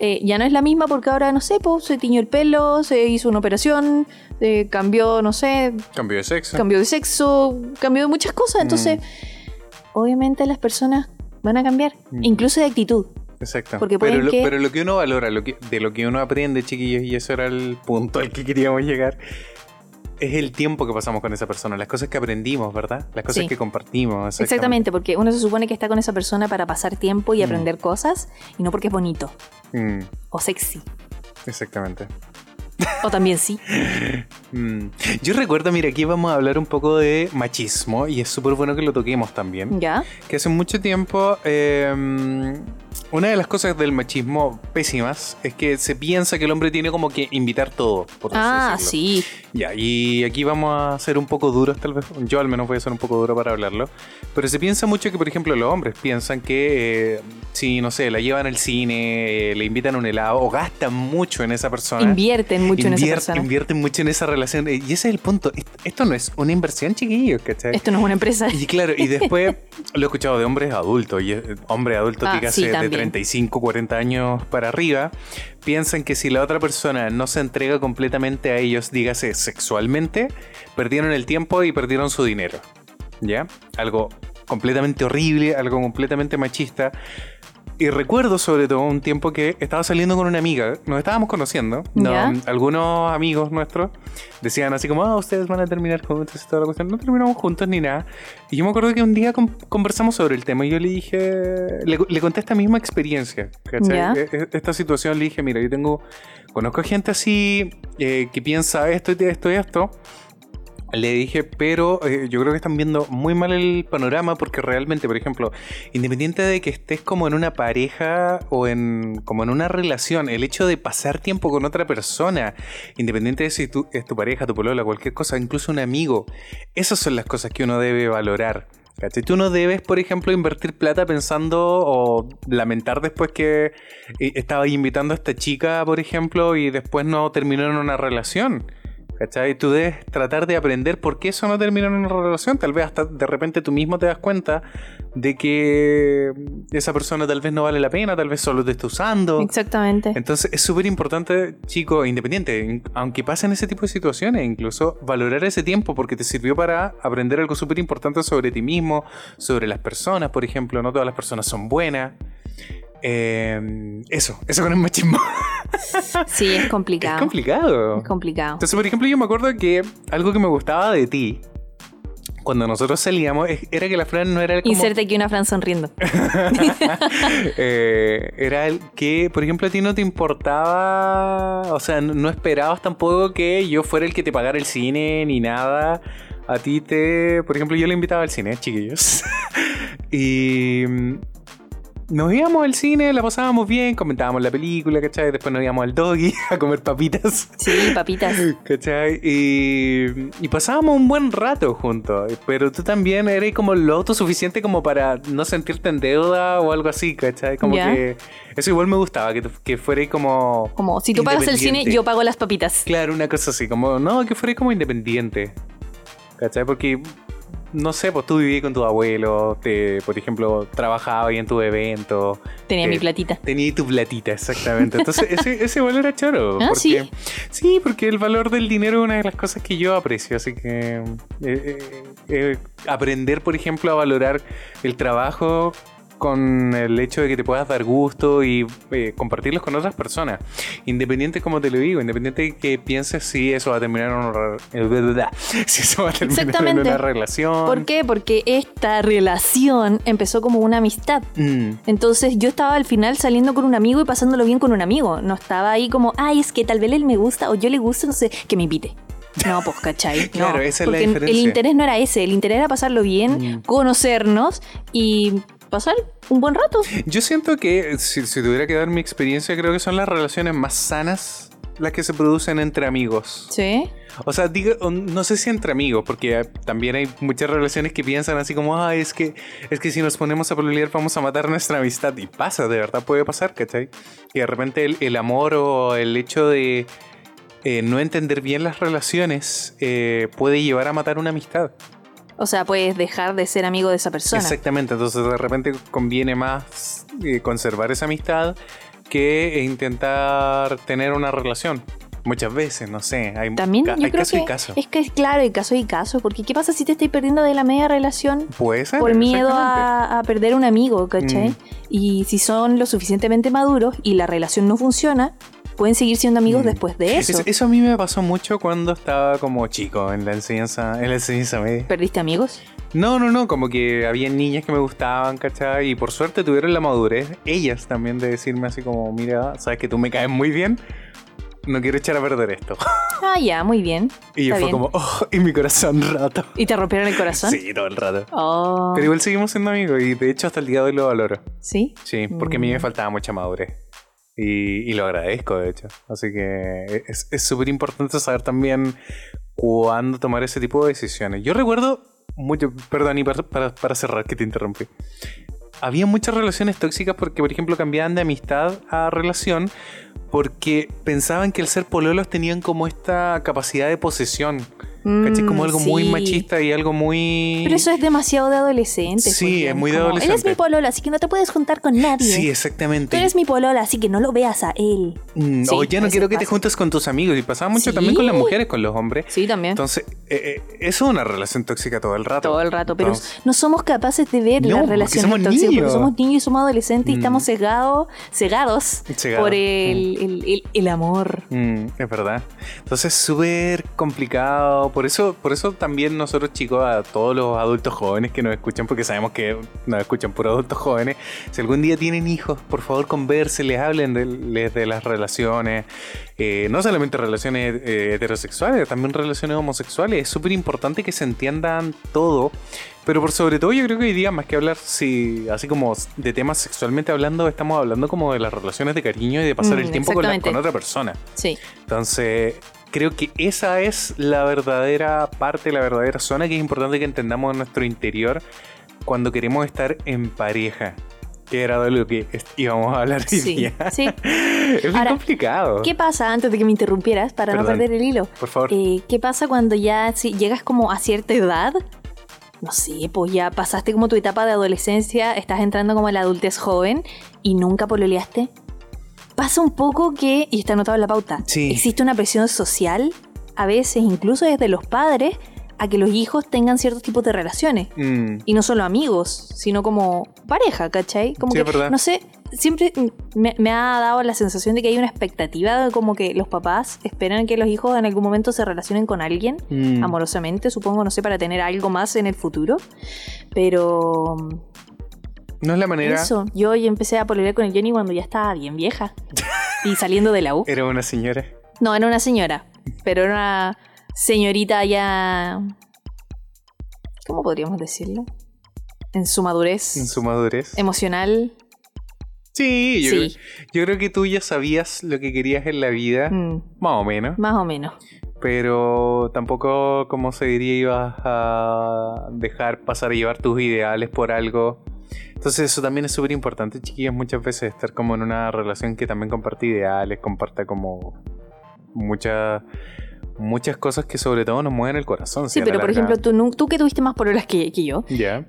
eh, ya no es la misma porque ahora, no sé, po, se tiñó el pelo, se hizo una operación, eh, cambió, no sé, Cambio de sexo. cambió de sexo, cambió de muchas cosas. Entonces, obviamente las personas van a cambiar, Mm. incluso de actitud. Exacto. Porque pero, lo, que- pero lo que uno valora, lo que, de lo que uno aprende, chiquillos, y eso era el punto al que queríamos llegar, es el tiempo que pasamos con esa persona, las cosas que aprendimos, ¿verdad? Las cosas Sí. que compartimos. Exactamente, porque uno se supone que está con esa persona para pasar tiempo y Mm. aprender cosas, y no porque es bonito Mm, o sexy. exactamente. O también sí. Mm. Yo recuerdo, mira, aquí vamos a hablar un poco de machismo y es súper bueno que lo toquemos también. ¿Ya? Que hace mucho tiempo, eh, una de las cosas del machismo pésimas es que se piensa que el hombre tiene como que invitar todo. Por Ah, sí. Ya, y aquí vamos a ser un poco duros, tal vez. Yo al menos voy a ser un poco duro para hablarlo. Pero se piensa mucho que, por ejemplo, los hombres piensan que eh, si, no sé, la llevan al cine, eh, le invitan un helado o gastan mucho en esa persona. Invierten mucho en esa Invier- persona. Invierten mucho en esa relación. Y ese es el punto. Est- Esto no es una inversión, chiquillos, ¿cachai? Esto no es una empresa. Y claro, y después lo he escuchado de hombres adultos, y eh, hombres adultos, Ah, dígase, sí, de también. 35, 40 años para arriba, piensan que si la otra persona no se entrega completamente a ellos, dígase sexualmente, perdieron el tiempo y perdieron su dinero. ¿Ya? Algo completamente horrible, algo completamente machista. Y recuerdo sobre todo un tiempo que estaba saliendo con una amiga, nos estábamos conociendo, no, ¿Ya? algunos amigos nuestros decían así como, ah, ustedes van a terminar juntos y toda la cuestión, no terminamos juntos ni nada. Y yo me acuerdo que un día con- conversamos sobre el tema y yo le dije, le, le conté esta misma experiencia, ¿cachai? E- e- Esta situación le dije, mira, yo tengo, conozco gente así eh, que piensa esto y esto y esto. Le dije, pero eh, yo creo que están viendo muy mal el panorama porque realmente, por ejemplo, independiente de que estés como en una pareja o en como en una relación, el hecho de pasar tiempo con otra persona, independiente de si tú, es tu pareja, tu polola, cualquier cosa, incluso un amigo, esas son las cosas que uno debe valorar. ¿cachai? Tú no debes, por ejemplo, invertir plata pensando o lamentar después que eh, estaba invitando a esta chica, por ejemplo, y después no terminó en una relación. ¿Cachai? Tú debes tratar de aprender por qué eso no terminó en una relación. Tal vez hasta de repente tú mismo te das cuenta de que esa persona tal vez no vale la pena, tal vez solo te está usando. Exactamente. Entonces es súper importante, chico, independiente, in- aunque pasen ese tipo de situaciones, incluso valorar ese tiempo porque te sirvió para aprender algo súper importante sobre ti mismo, sobre las personas, por ejemplo, no todas las personas son buenas. Eh, eso, eso con el machismo. Sí, es complicado. Es complicado. Es complicado. Entonces, por ejemplo, yo me acuerdo que algo que me gustaba de ti, cuando nosotros salíamos, era que la Fran no era como... Inserte aquí una Fran sonriendo. Eh, era el que, por ejemplo, a ti no te importaba, o sea, no esperabas tampoco que yo fuera el que te pagara el cine ni nada. A ti te, por ejemplo, yo le invitaba al cine, chiquillos. y nos íbamos al cine, la pasábamos bien, comentábamos la película, ¿cachai? Después nos íbamos al doggy a comer papitas. Sí, papitas. ¿Cachai? Y, y pasábamos un buen rato juntos. Pero tú también eres como lo autosuficiente como para no sentirte en deuda o algo así, ¿cachai? Como Ya. que eso igual me gustaba, que, que fuerais como... Como si tú pagas el cine, yo pago las papitas. Claro, una cosa así, como, no, que fuerais como independiente. ¿Cachai? Porque, no sé, pues tú vivías con tu abuelo, te, por ejemplo, trabajabas ahí en tu evento. Tenía Eh, mi platita. Tenías tu platita, exactamente. Entonces, ese, ese valor era choro. Ah, porque, ¿sí? Sí, porque el valor del dinero es una de las cosas que yo aprecio. Así que eh, eh, eh, aprender, por ejemplo, a valorar el trabajo con el hecho de que te puedas dar gusto y eh, compartirlos con otras personas. Independiente, como te lo digo, independiente de que pienses si eso va a terminar en una, re- si eso va a terminar en Exactamente. una relación. ¿Por qué? Porque esta relación empezó como una amistad. Mm, Entonces yo estaba al final saliendo con un amigo y pasándolo bien con un amigo. No estaba ahí como, ay, es que tal vez él me gusta o yo le gusto, no sé, que me invite. No, pues, ¿cachai? No, Claro, esa es la diferencia. el interés no era ese, el interés era pasarlo bien, Mm. conocernos y pasar un buen rato. Yo siento que si, si tuviera que dar mi experiencia, creo que son las relaciones más sanas las que se producen entre amigos. Sí. O sea, digo, no sé si entre amigos, porque también hay muchas relaciones que piensan así como, ah, es que, es que si nos ponemos a pelear vamos a matar nuestra amistad. Y pasa, de verdad puede pasar, ¿cachai? Y de repente el, el amor o el hecho de eh, no entender bien las relaciones eh, puede llevar a matar una amistad. O sea, puedes dejar de ser amigo de esa persona. Exactamente, entonces de repente conviene más eh, conservar esa amistad que intentar tener una relación. Muchas veces, no sé, hay, También yo hay creo caso y que caso. es que es claro, hay caso y caso, porque ¿qué pasa si te estáis perdiendo de la media relación Puede ser. por miedo a perder un amigo, ¿cachai? Mm. Y si son lo suficientemente maduros y la relación no funciona, pueden seguir siendo amigos Mm. después de eso. Es- eso a mí me pasó mucho cuando estaba como chico en la enseñanza, en la enseñanza media. ¿Perdiste amigos? No, no, no, como que había niñas que me gustaban, ¿cachai? Y por suerte tuvieron la madurez, ellas también, de decirme así como, mira, sabes que tú me caes muy bien, no quiero echar a perder esto. Ah, ya, muy bien. Y yo fue bien. como, oh, y mi corazón roto. ¿Y te rompieron el corazón? Sí, todo el rato. Oh, Pero igual seguimos siendo amigos y de hecho hasta el día de hoy lo valoro. ¿Sí? Sí, porque a mí me Mm. faltaba mucha madurez. Y, lo agradezco, de hecho. Así que es es súper importante saber también cuándo tomar ese tipo de decisiones. Yo recuerdo mucho, perdón, y para, para- para cerrar que te interrumpí. Había muchas relaciones tóxicas porque, por ejemplo, cambiaban de amistad a relación porque pensaban que al ser pololos tenían como esta capacidad de posesión. Mm, Como algo muy machista y algo muy... Pero eso es demasiado de adolescente. Sí, pues, es muy de adolescente. Él es mi polola, así que no te puedes juntar con nadie. Sí, Tú exactamente. eres mi polola, así que no lo veas a él. Mm, Sí, o ya no quiero que te juntes con tus amigos. Y pasaba mucho Sí. también con las mujeres, con los hombres. Sí, también. Entonces, eh, eh, eso es una relación tóxica todo el rato. Todo el rato, pero Entonces, no somos capaces de ver No, las relaciones tóxicas porque somos niños y somos adolescentes y Mm. estamos cegados, cegados Cegados. por el, el- el- el amor. mm, es verdad. Entonces, súper complicado. Por eso, por eso también nosotros, chicos, a todos los adultos jóvenes que nos escuchan, porque sabemos que nos escuchan por adultos jóvenes, si algún día tienen hijos, por favor, conversen, hablen de, les de las relaciones. Eh, no solamente relaciones eh, heterosexuales, también relaciones homosexuales. Es súper importante que se entiendan todo. Pero por sobre todo yo creo que hoy día más que hablar si, así como de temas sexualmente hablando, estamos hablando como de las relaciones de cariño y de pasar Mm, el tiempo con, la- con otra persona. Sí. Entonces, creo que esa es la verdadera parte, la verdadera zona que es importante que entendamos en nuestro interior cuando queremos estar en pareja. Que era de lo que íbamos a hablar hoy Sí, día. sí. es bien Ahora, complicado. ¿Qué pasa antes de que me interrumpieras para no Perdón. perder el hilo? Por favor. Eh, ¿Qué pasa cuando ya si llegas como a cierta edad? No sé, pues ya pasaste como tu etapa de adolescencia, estás entrando como a la adultez joven y nunca pololeaste. Pasa un poco que, y está anotado en la pauta, Sí. existe una presión social, a veces incluso desde los padres, a que los hijos tengan ciertos tipos de relaciones. Mm, Y no solo amigos, sino como pareja, ¿cachai? Como Sí, que, verdad. no sé, siempre me, me ha dado la sensación de que hay una expectativa de como que los papás esperan que los hijos en algún momento se relacionen con alguien, mm. amorosamente, supongo, no sé, para tener algo más en el futuro. Pero No es la manera. eso, yo ya empecé a pololear con el Johnny cuando ya estaba bien vieja. y saliendo de la U. Era una señora. No, era una señora, pero era una señorita ya... ¿Cómo podríamos decirlo? En su madurez En su madurez. emocional. Sí, yo, Sí. Creo, yo creo que tú ya sabías lo que querías en la vida. Mm, Más o menos. más o menos. Pero tampoco, como se diría, ibas a dejar pasar a llevar tus ideales por algo. Entonces eso también es súper importante, chiquillas, muchas veces estar como en una relación que también comparte ideales, comparta como muchas muchas cosas que sobre todo nos mueven el corazón. Sí, pero por ejemplo, tú, tú que tuviste más pololas que, que yo, Ya.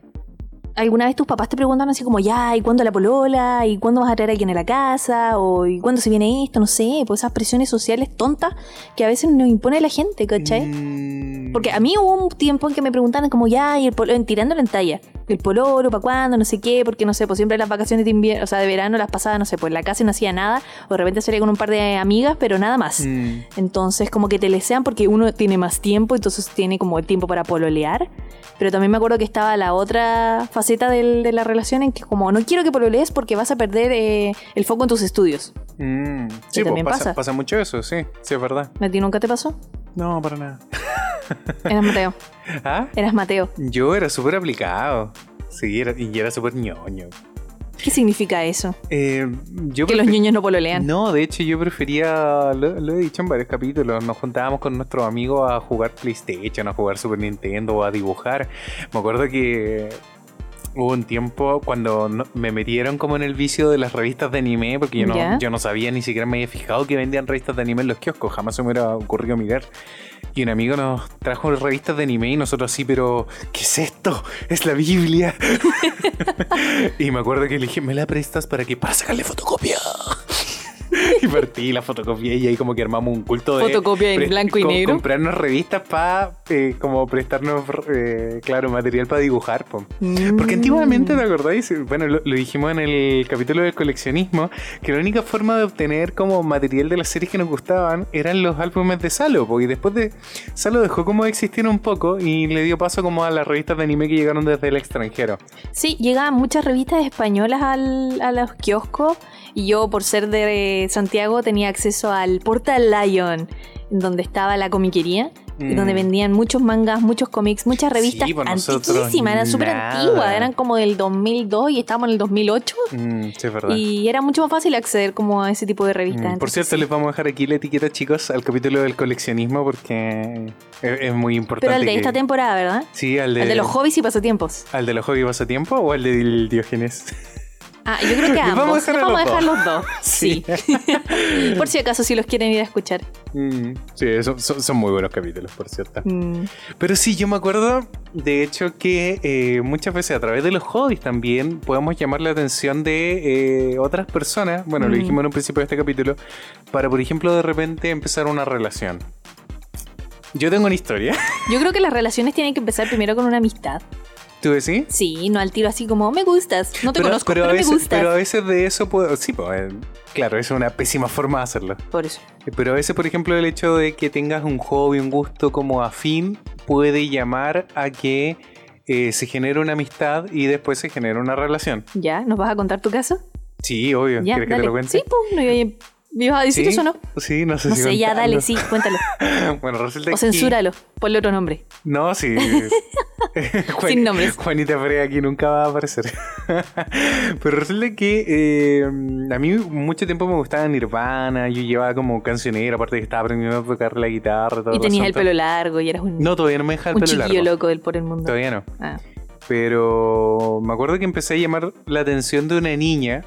¿Alguna vez tus papás te preguntan así como, ya, ¿y cuándo la polola? ¿Y cuándo vas a traer a alguien a la casa? ¿O ¿y cuándo se viene esto? No sé, pues esas presiones sociales tontas que a veces nos impone la gente, ¿cachai? Mm, Porque a mí hubo un tiempo en que me preguntaban como, ya, y el pololo, tirándolo en talla, el pololo, ¿para cuándo? No sé qué, porque no sé, pues siempre las vacaciones de invierno, o sea, de verano las pasadas, no sé, pues en la casa no hacía nada, o de repente salía con un par de amigas, pero nada más. mm, Entonces, como que te lesean porque uno tiene más tiempo, entonces tiene como el tiempo para pololear. Pero también me acuerdo que estaba la otra faceta del- de la relación en que como no quiero que pololees porque vas a perder eh, el foco en tus estudios. mm. Sí, pues también pasa, pasa. pasa mucho eso, sí, sí, es verdad. ¿A ti nunca te pasó? No, para nada. Eras Mateo. ¿Ah? Eras Mateo. Yo era súper aplicado. Sí, era, y era súper ñoño. ¿Qué significa eso? Eh, yo Que los niños no pololean. No, de hecho yo prefería, lo, lo he dicho en varios capítulos, nos juntábamos con nuestros amigos a jugar PlayStation, a jugar Super Nintendo, a dibujar. Me acuerdo que hubo un tiempo cuando no- me metieron como en el vicio de las revistas de anime, porque yo Ya. no, yo no sabía ni siquiera me había fijado que vendían revistas de anime en los kioscos, jamás se me hubiera ocurrido mirar. Y un amigo nos trajo revistas de anime y nosotros así, pero ¿qué es esto? Es la Biblia. y me acuerdo que le dije, ¿me la prestas para que para sacarle fotocopia? y partí la fotocopia y ahí como que armamos un culto de... Fotocopia en blanco y co- negro. Comprarnos revistas para como prestarnos, eh, claro, material para dibujar. po. Porque antiguamente, ¿te acordáis? Bueno, lo, lo dijimos en el capítulo del coleccionismo, que la única forma de obtener como material de las series que nos gustaban eran los álbumes de Salo, porque después de Salo dejó como de existir un poco y le dio paso como a las revistas de anime que llegaron desde el extranjero. Sí, llegaban muchas revistas españolas al- a los kioscos y yo por ser de Santiago tenía acceso al Portal Lion, donde estaba la comiquería y Mm. donde vendían muchos mangas, muchos cómics, muchas revistas Sí, pues antiquísimas, eran súper antiguas, eran como del 2002 y estábamos en el 2008 Mm, sí, es verdad. y era mucho más fácil acceder como a ese tipo de revistas. Mm, Por cierto, sí. les vamos a dejar aquí la etiqueta, chicos, al capítulo del coleccionismo porque es, es muy importante. Pero al de que- esta temporada, ¿verdad? Sí, al de, los hobbies y pasatiempos. ¿Al de los hobbies pasatiempo o al del Diógenes? Ah, yo creo que ambos. vamos a vamos a los dejar dos. los dos. Sí. por si acaso, si los quieren ir a escuchar. Mm, sí, son, son- son muy buenos capítulos, por cierto. Mm. Pero sí, yo me acuerdo, de hecho, que eh, muchas veces a través de los hobbies también podemos llamar la atención de eh, otras personas, bueno, lo Mm. dijimos en un principio de este capítulo, para, por ejemplo, de repente empezar una relación. Yo tengo una historia. Yo creo que las relaciones tienen que empezar primero con una amistad. ¿Tú decís? Sí, no al tiro así como, me gustas. No te conozco, pero, a me veces, gustas. pero a veces de eso puedo. Sí, pues, eh, claro, es una pésima forma de hacerlo. Por eso. Pero a veces, por ejemplo, el hecho de que tengas un hobby, un gusto como afín, puede llamar a que eh, se genere una amistad y después se genere una relación. ¿Ya? ¿Nos vas a contar tu caso? Sí, obvio. Ya, ¿Quieres que te lo cuente? Sí, pues, no iba a- ¿me ibas a decir ¿Sí? eso o no? Sí, no sé No si sé, ya dale, sí, cuéntalo. Bueno, resulta O que- censúralo, ponle otro nombre. No, sí. Juan- Sin nombres. Juanita Freya aquí nunca va a aparecer. Pero resulta que eh, a mí mucho tiempo me gustaba Nirvana, yo llevaba como cancionero, aparte que estaba aprendiendo a tocar la guitarra. todo Y tenías el pelo largo y eras un, No, todavía no me deja el un pelo chiquillo largo. loco del por el mundo. Todavía no. Ah. Pero me acuerdo que empecé a llamar la atención de una niña.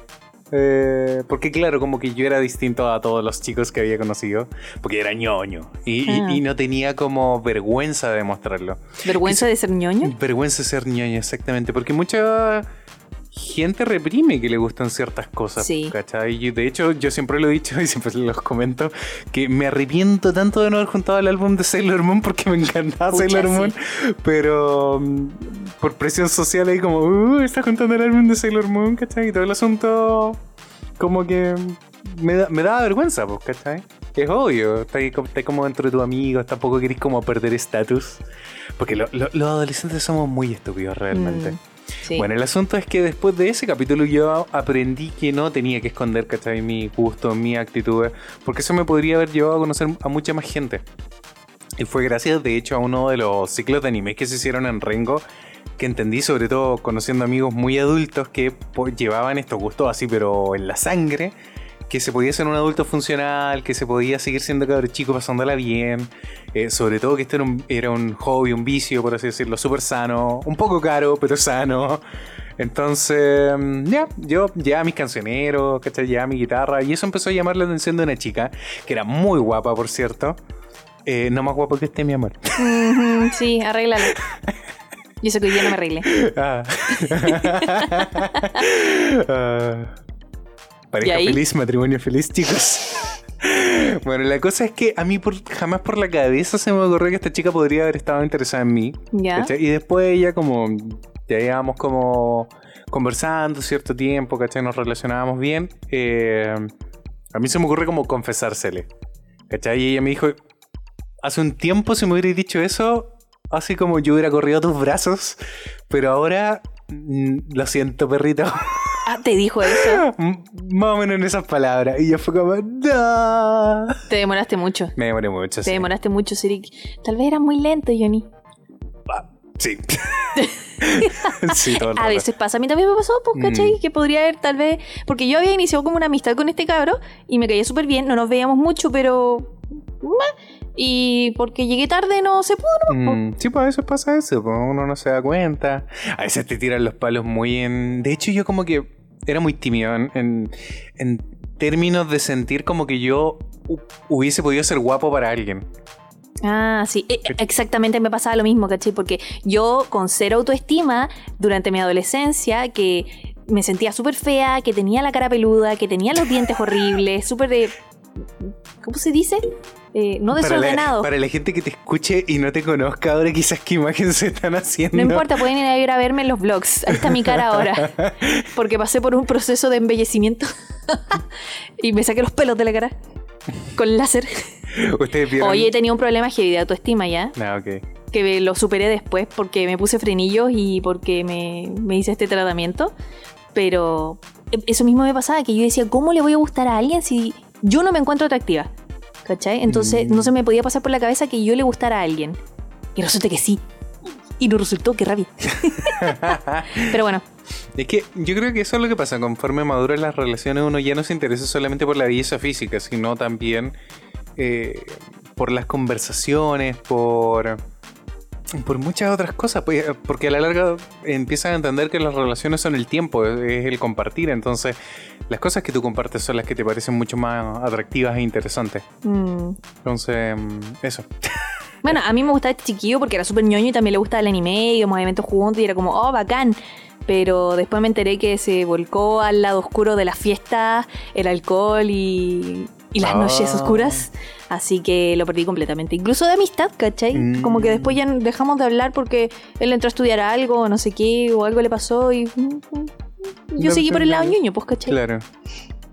Eh, porque claro, como que yo era distinto a todos los chicos que había conocido. Porque era ñoño. Y, Ah. y no tenía como vergüenza de demostrarlo. ¿Vergüenza de ser ñoño? Vergüenza de ser ñoño, exactamente. Porque mucha gente reprime que le gustan ciertas cosas. Sí. ¿cachai? Y de hecho, yo siempre lo he dicho y siempre los comento, que me arrepiento tanto de no haber juntado el álbum de Sailor Moon porque me encantaba Pucha, Sailor sí. Moon. Pero mm, por presión social ahí como, uh, está juntando el álbum de Sailor Moon, ¿cachai? Y todo el asunto como que me, da- me daba vergüenza, pues, ¿cachai? Es obvio, está como- está como dentro de tu amigo, tampoco querés como perder estatus. Porque lo- lo- los adolescentes somos muy estúpidos realmente. Mm, Bueno, el asunto es que después de ese capítulo yo aprendí que no tenía que esconder, ¿cachai? Mi gusto, mi actitud, porque eso me podría haber llevado a conocer a mucha más gente. Y fue gracias, de hecho, a uno de los ciclos de anime que se hicieron en Rengo, que entendí, sobre todo conociendo amigos muy adultos que po- llevaban estos gustos así, pero en la sangre, que se podía ser un adulto funcional, que se podía seguir siendo cabrón chico pasándola bien, eh, sobre todo que esto era un, era un hobby, un vicio, por así decirlo, súper sano, un poco caro, pero sano. Entonces, mm, ya, yo ya mis cancioneros, ¿cachai? Ya mi guitarra, y eso empezó a llamar la atención de una chica, que era muy guapa, por cierto. Eh, no más guapo que este, mi amor. Sí, arréglalo. Yo sé que hoy día no me arreglé. Ah. Ah. ¿Y Pareja feliz, matrimonio feliz, chicos. Bueno, la cosa es que a mí por, jamás por la cabeza se me ocurrió que esta chica podría haber estado interesada en mí. ¿Ya? Y después ella como, ya íbamos como conversando cierto tiempo, ¿cachai? Nos relacionábamos bien. eh, a mí se me ocurre como confesársele. ¿Cachai? Y ella me dijo, hace un tiempo si me hubieras dicho eso, así como yo hubiera corrido a tus brazos, pero ahora, mm, lo siento, perrito. Ah, te dijo eso. Más o menos en esas palabras. Y yo fue como, no. Te demoraste mucho. Me demoré mucho. Te sí. demoraste mucho, Sirik. Tal vez eras muy lento, Johnny. Ah, Sí. sí, todo el A rato. veces pasa, a mí también me pasó, pues, ¿cachai? Mm. Que podría haber tal vez. Porque yo había iniciado como una amistad con este cabro y me caía súper bien, no nos veíamos mucho, pero. y porque llegué tarde no se pudo. ¿no? Mm, sí, pues a veces pasa eso, pues uno no se da cuenta. A veces te tiran los palos muy en... De hecho, yo como que era muy tímido en, en, en términos de sentir como que yo hu- hubiese podido ser guapo para alguien. Ah, sí, e- exactamente me pasaba lo mismo, ¿cachai? Porque yo con cero autoestima durante mi adolescencia, que me sentía súper fea, que tenía la cara peluda, que tenía los dientes horribles, súper de... ¿Cómo se dice? Eh, no Para la, desordenado. para la gente que te escuche y no te conozca ahora, quizás qué imagen se están haciendo. No importa, pueden ir a, ir a verme en los vlogs. Ahí está mi cara ahora. Porque pasé por un proceso de embellecimiento. y me saqué los pelos de la cara. Con láser. Ustedes vieron. Oye, tenía un problema heavy de autoestima ya. Ah, ok. Que lo superé después porque me puse frenillos y porque me, me hice este tratamiento. Pero eso mismo me pasaba, que yo decía, ¿cómo le voy a gustar a alguien si yo no me encuentro atractiva? ¿Cachai? Entonces Mm. no se me podía pasar por la cabeza que yo le gustara a alguien. Y resulta que sí. Y no resultó, qué rabia. Pero bueno, Es que yo creo que eso es lo que pasa. Conforme maduran las relaciones, uno ya no se interesa solamente por la belleza física, sino también eh, por las conversaciones, por, por muchas otras cosas. pues, porque a la larga empiezas a entender que las relaciones son el tiempo, es el compartir. Entonces, las cosas que tú compartes son las que te parecen mucho más atractivas e interesantes. mm, Entonces, mm, eso. Bueno, a mí me gustaba este chiquillo porque era súper ñoño y también le gustaba el anime y los movimientos juntos y era como, oh, bacán. Pero después me enteré que se volcó al lado oscuro de las fiestas, el alcohol y, y las Ah. noches oscuras. Así que lo perdí completamente. Incluso de amistad, ¿cachai? Mm. Como que después ya dejamos de hablar porque él entró a estudiar algo, no sé qué, o algo le pasó y... mm, mm, Yo No, seguí por el lado ñoño, pues, ¿cachai? Claro.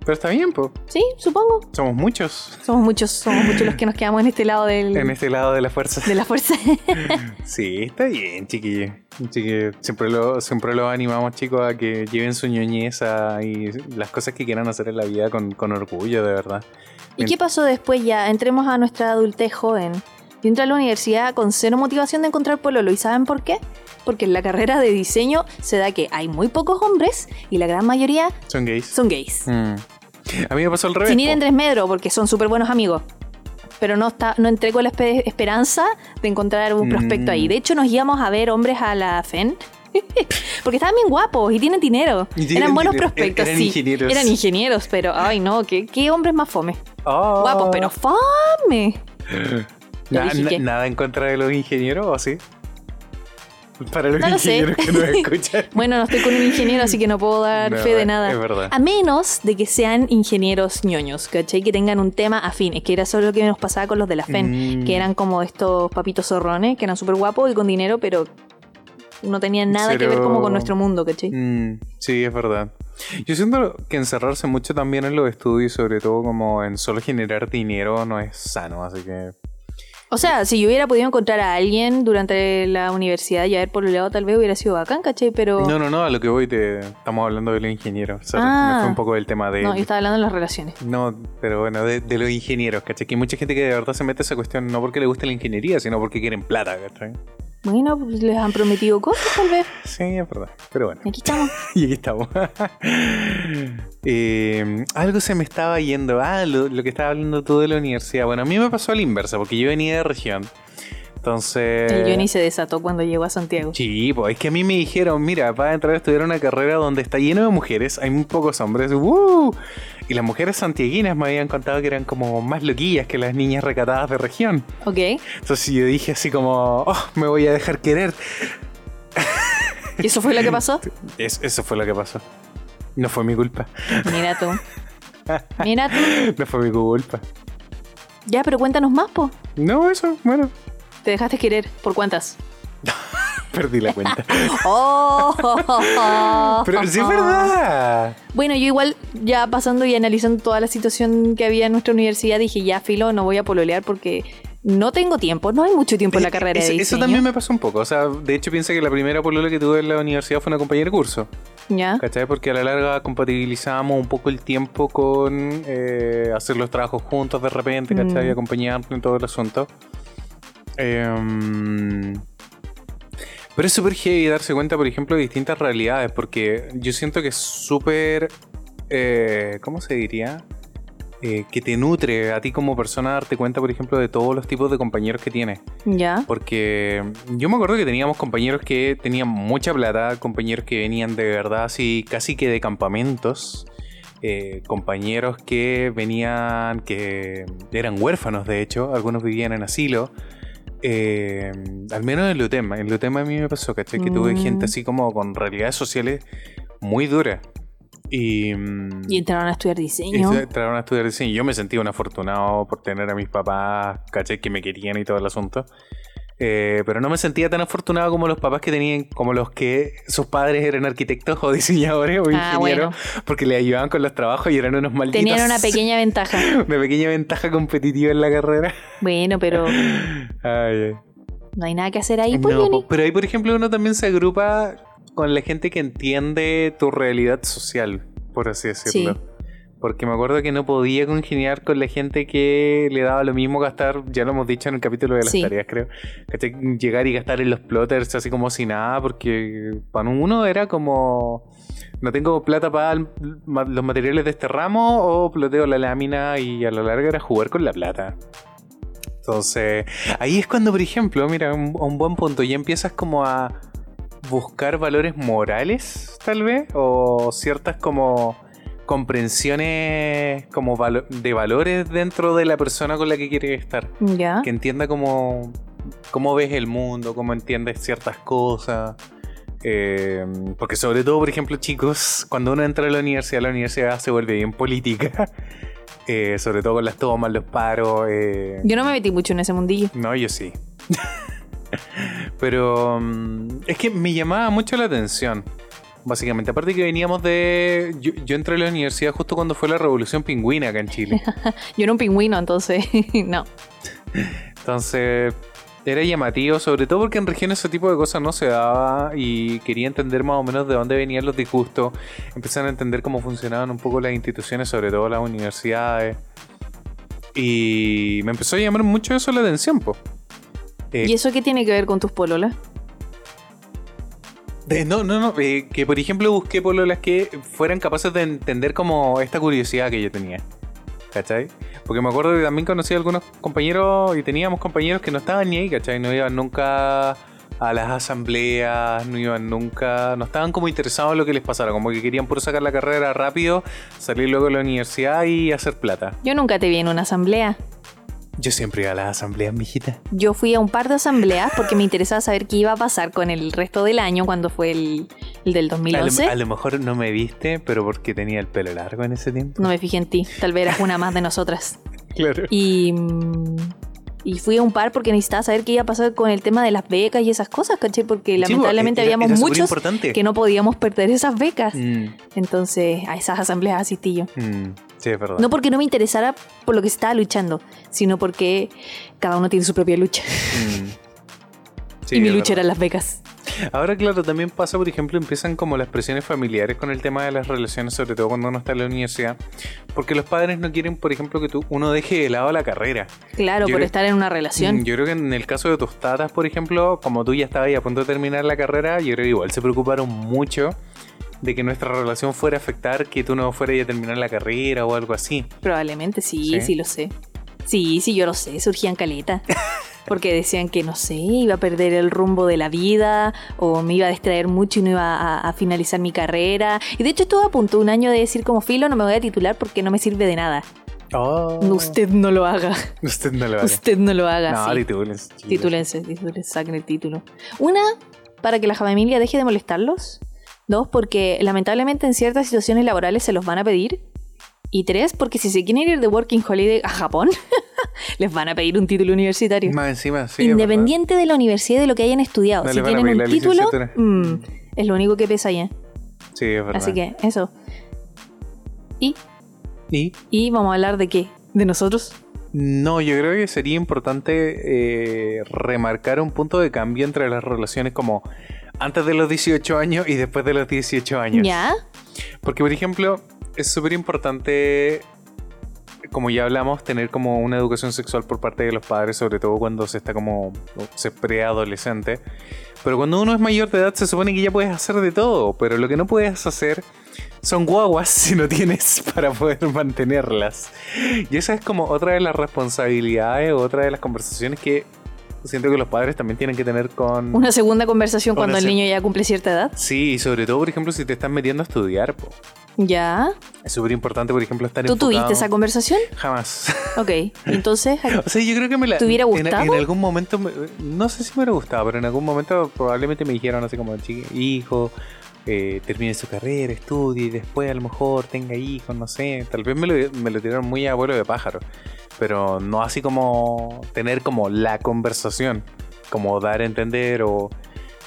Pero está bien, pues. Sí, supongo. Somos muchos Somos muchos, somos muchos los que nos quedamos en este lado del, en este lado de la fuerza. de la fuerza. Sí, está bien, chiquillos. Chiquillos, Siempre lo, siempre lo animamos, chicos, a que lleven su ñoñez y las cosas que quieran hacer en la vida con, con orgullo, de verdad. ¿Y qué pasó después ya? Entremos a nuestra adultez joven. Yo entré a la universidad con cero motivación de encontrar pololo. ¿Y saben por qué? Porque en la carrera de diseño se da que hay muy pocos hombres y la gran mayoría Son gays. son gays. Mm. A mí me pasó al revés. Sin ir en desmedro, porque son súper buenos amigos. Pero no, está, no entré con la espe- esperanza de encontrar un prospecto Mm. ahí. De hecho, nos íbamos a ver hombres a la FEN. Porque estaban bien guapos y tienen dinero. Y tienen eran buenos dinero. prospectos, Eran sí. ingenieros. Eran ingenieros, pero ay no, ¿qué, qué hombres más fome. Ah. Guapos, pero fome. Na- na- ¿Nada en contra de los ingenieros o sí? Para los No lo sé. ingenieros que nos escuchan. Bueno, no estoy con un ingeniero, así que no puedo dar No, fe de nada. es verdad. A menos de que sean ingenieros ñoños, ¿cachai? Que tengan un tema afín. Es que era solo lo que nos pasaba con los de la FEN, Mm. que eran como estos papitos zorrones, que eran súper guapos y con dinero, pero no tenían nada que ver como con nuestro mundo, ¿cachai? Mm, sí, es verdad. Yo siento que encerrarse mucho también en los estudios, sobre todo como en solo generar dinero, no es sano, así que... O sea, si yo hubiera podido encontrar a alguien durante la universidad y haber pololeado, tal vez hubiera sido bacán, ¿cachai? Pero... No, no, no, a lo que voy, te... estamos hablando de los ingenieros. O sea, Ah. me fue un poco del tema de... No, yo estaba hablando de las relaciones. No, pero bueno, de, de los ingenieros, ¿cachai? Que hay mucha gente que de verdad se mete a esa cuestión no porque le guste la ingeniería, sino porque quieren plata, ¿cachai? Bueno, pues les han prometido cosas, tal vez. Sí, es verdad. Pero bueno, aquí estamos. y aquí estamos. Eh, algo se me estaba yendo. Ah, lo, lo que estaba hablando tú de la universidad. Bueno, a mí me pasó a la inversa, porque yo venía de región. Entonces... El Johnny se desató cuando llegó a Santiago. Sí, pues es que a mí me dijeron, mira, vas a entrar a estudiar una carrera donde está lleno de mujeres, hay muy pocos hombres, ¡uh! y las mujeres santiaguinas me habían contado que eran como más loquillas que las niñas recatadas de región. Ok. Entonces yo dije así como, oh, me voy a dejar querer. ¿Y eso fue lo que pasó? Es- eso fue lo que pasó. No fue mi culpa. Mira tú. Mira tú. No fue mi culpa. Ya, pero cuéntanos más, po. No, eso, bueno, Te dejaste querer. ¿Por cuántas? perdí la cuenta. ¡Oh! Pero sí es verdad. Bueno, yo igual, ya pasando y analizando toda la situación que había en nuestra universidad, dije, ya, filo, no voy a pololear porque no tengo tiempo. No hay mucho tiempo en la carrera eso, de eso diseño. también me pasó un poco. O sea, de hecho piensa que la primera polola que tuve en la universidad fue una compañera de curso. ¿Ya? ¿Cachai? Porque a la larga compatibilizábamos un poco el tiempo con eh, hacer los trabajos juntos de repente, ¿cachai? Mm. Y acompañarnos en todo el asunto. Em, pero es súper heavy darse cuenta, por ejemplo, de distintas realidades, porque yo siento que es súper... eh, ¿Cómo se diría? eh, que te nutre a ti como persona darte cuenta, por ejemplo, de todos los tipos de compañeros que tienes. Ya. Porque yo me acuerdo que teníamos compañeros que tenían mucha plata, compañeros que venían de verdad así, casi que de campamentos. eh, compañeros que venían, que eran huérfanos de hecho, algunos vivían en asilo. Eh, al menos en Lutema, en Lutema a mí me pasó, ¿cachai? Que tuve Mm. gente así como con realidades sociales muy duras. Y, mm, Y entraron a estudiar diseño. se entraron a estudiar diseño. Yo me sentí un afortunado por tener a mis papás, ¿cachai? Que me querían y todo el asunto. Eh, pero no me sentía tan afortunado como los papás que tenían, como los que sus padres eran arquitectos o diseñadores o Ah, ingenieros, porque le ayudaban con los trabajos y eran unos malditos. Tenían una pequeña ventaja. una pequeña ventaja competitiva en la carrera. Bueno, pero Ay, ay. no hay nada que hacer ahí, pues, No, pero ahí, por ejemplo, uno también se agrupa con la gente que entiende tu realidad social, por así decirlo. Sí. Porque me acuerdo que no podía congeniar con la gente que le daba lo mismo gastar, ya lo hemos dicho en el capítulo de las Sí. tareas, creo. Llegar y gastar en los plotters así como si nada, porque para uno era como. No tengo plata para los materiales de este ramo o ploteo la lámina y a la larga era jugar con la plata. Entonces, ahí es cuando, por ejemplo, mira, un, un buen punto, ya empiezas como a buscar valores morales, tal vez, o ciertas como comprensiones como valo- de valores dentro de la persona con la que quieres estar. Ya. Que entienda cómo, cómo ves el mundo, cómo entiendes ciertas cosas. Eh, porque sobre todo, por ejemplo, chicos, cuando uno entra a la universidad, la universidad se vuelve bien política. Eh, sobre todo con las tomas, los paros. eh, Yo no me metí mucho en ese mundillo. no, yo sí. Pero mm, es que me llamaba mucho la atención. Básicamente, aparte que veníamos de... Yo, yo entré a la universidad justo cuando fue la revolución pingüina acá en Chile. Yo era un pingüino, entonces no. Entonces, era llamativo, sobre todo porque en regiones ese tipo de cosas no se daba y quería entender más o menos de dónde venían los disgustos. Empezar a entender cómo funcionaban un poco las instituciones, sobre todo las universidades. Y me empezó a llamar mucho eso la atención, pues. ¿Y eso qué tiene que ver con tus pololas? De- no, no, no. eh, que por ejemplo busqué pololas que fueran capaces de entender como esta curiosidad que yo tenía. ¿Cachai? Porque me acuerdo que también conocí a algunos compañeros y teníamos compañeros que no estaban ni ahí, ¿cachai? No iban nunca a las asambleas, no iban nunca, no estaban como interesados en lo que les pasara, como que querían puro sacar la carrera rápido, salir luego de la universidad y hacer plata. Yo nunca te vi en una asamblea. Yo siempre iba a las asambleas, mijita. Yo fui a un par de asambleas porque me interesaba saber qué iba a pasar con el resto del año cuando fue el, el del A lo, 2011. a lo mejor no me viste, pero porque tenía el pelo largo en ese tiempo. No me fijé en ti, tal vez eras una más de nosotras. Claro. Y, y fui a un par porque necesitaba saber qué iba a pasar con el tema de las becas y esas cosas, ¿cachai? Porque Sí, lamentablemente era- habíamos era muchos que no podíamos perder esas becas. Mm, Entonces a esas asambleas asistí yo. mm, sí, es verdad. No porque no me interesara por lo que se estaba luchando, sino porque cada uno tiene su propia lucha. Mm. Sí, y mi lucha verdad. eran las becas. Ahora, claro, también pasa, por ejemplo, empiezan como las presiones familiares con el tema de las relaciones, sobre todo cuando uno está en la universidad, porque los padres no quieren, por ejemplo, que tú, uno deje de lado la carrera. Claro, Yo por creo- estar en una relación. Mm, Yo creo que en el caso de tus tatas, por ejemplo, como tú ya estabas ahí a punto de terminar la carrera, yo creo que igual se preocuparon mucho de que nuestra relación fuera a afectar que tú no fueras a terminar la carrera o algo así. Probablemente sí, ¿Sí? sí, lo sé. Sí, sí, yo lo sé, surgían caleta. Porque decían que, no sé, iba a perder el rumbo de la vida o me iba a distraer mucho y no iba a, a finalizar mi carrera. Y de hecho estuve a punto un año de decir como filo, no me voy a titular porque no me sirve de nada. Oh. Usted no lo haga. Usted no lo haga. Usted no lo haga. No, sí. titúlense. Titúlense, titúlense, saquen el título. Una, para que la familia deje de molestarlos. Dos, porque lamentablemente en ciertas situaciones laborales se los van a pedir. Y tres, porque si se quieren ir de Working Holiday a Japón, les van a pedir un título universitario. Más encima, sí. Independiente de la universidad y de lo que hayan estudiado. No si tienen un título, mm, es lo único que pesa ya. verdad. Sí, es verdad. Así que eso. Y, ¿Y? y vamos a hablar de qué? ¿De nosotros? No, yo creo que sería importante eh, remarcar un punto de cambio entre las relaciones como antes de los 18 años y después de los 18 años. ¿Ya? Porque, por ejemplo, es súper importante, como ya hablamos, tener como una educación sexual por parte de los padres, sobre todo cuando se está como se es preadolescente. Pero cuando uno es mayor de edad se supone que ya puedes hacer de todo, pero lo que no puedes hacer son guaguas si no tienes para poder mantenerlas. Y esa es como otra de las responsabilidades, otra de las conversaciones que siento que los padres también tienen que tener con... Una segunda conversación cuando el niño ya cumple cierta edad. Sí, y sobre todo, por ejemplo, si te están metiendo a estudiar. po. Ya. Es súper importante, por ejemplo, estar ¿Tú enfocado- tuviste esa conversación? Jamás. Ok. Entonces, O sea, yo creo que me la... ¿Te hubiera en- gustado? En, algún momento, me- no sé si me hubiera gustado, pero en algún momento probablemente me dijeron así como, "Chi- hijo, eh, termine su carrera, estudie y después a lo mejor tenga hijos, no sé. Tal vez me lo, me lo tiraron muy a vuelo de pájaro, pero no así como tener como la conversación, como dar a entender o...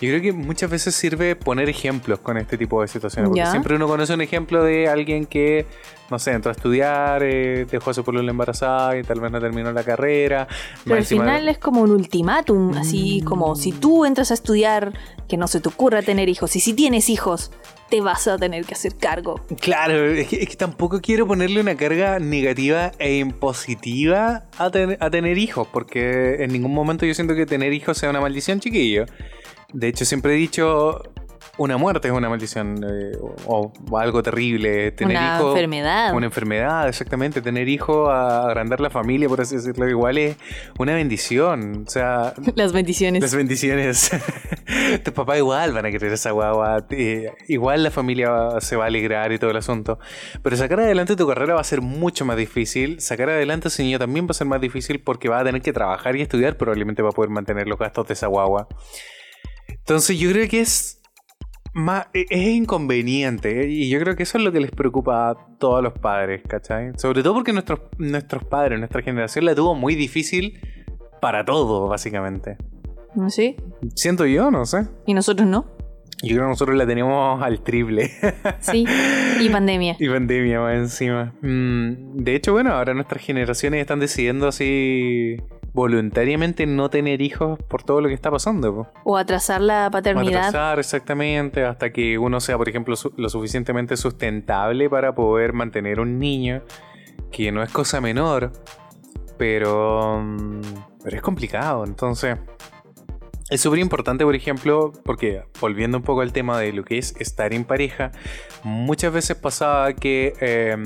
Yo creo que muchas veces sirve poner ejemplos con este tipo de situaciones, porque Ya. siempre uno conoce un ejemplo de alguien que, no sé, entró a estudiar, eh, dejó a su pueblo embarazada y tal vez no terminó la carrera. pero al final es como un ultimátum, así Mm. como si tú entras a estudiar, que no se te ocurra tener hijos. Y si tienes hijos, te vas a tener que hacer cargo. Claro, es que, es que tampoco quiero ponerle una carga negativa e impositiva a, ten- a tener hijos, porque en ningún momento yo siento que tener hijos sea una maldición, chiquillo. De hecho, siempre he dicho, una muerte es una maldición eh, o, o algo terrible. Tener Una hijos, enfermedad. Una enfermedad, exactamente. Tener hijos, a agrandar la familia, por así decirlo, igual es una bendición. O sea, Las bendiciones. las bendiciones. Tus papás igual van a querer esa guagua. eh, igual la familia va- se va a alegrar y todo el asunto. Pero sacar adelante tu carrera va a ser mucho más difícil. Sacar adelante a ese niño también va a ser más difícil porque va a tener que trabajar y estudiar. Probablemente va a poder mantener los gastos de esa guagua. Entonces yo creo que es más, e- es inconveniente. ¿eh? Y yo creo que eso es lo que les preocupa a todos los padres, ¿cachai? Sobre todo porque nuestros, nuestros padres, nuestra generación la tuvo muy difícil para todo, básicamente. ¿No sé? Siento yo, no sé. Y nosotros no. Yo creo que nosotros la teníamos al triple. Sí. Y pandemia. y pandemia más encima. Mm, de hecho, bueno, ahora nuestras generaciones están decidiendo así voluntariamente no tener hijos por todo lo que está pasando. po. O atrasar la paternidad. Atrasar exactamente hasta que uno sea, por ejemplo, su- lo suficientemente sustentable para poder mantener un niño, que no es cosa menor, pero, mm, pero es complicado. Entonces, es súper importante, por ejemplo, porque volviendo un poco al tema de lo que es estar en pareja, muchas veces pasaba que eh,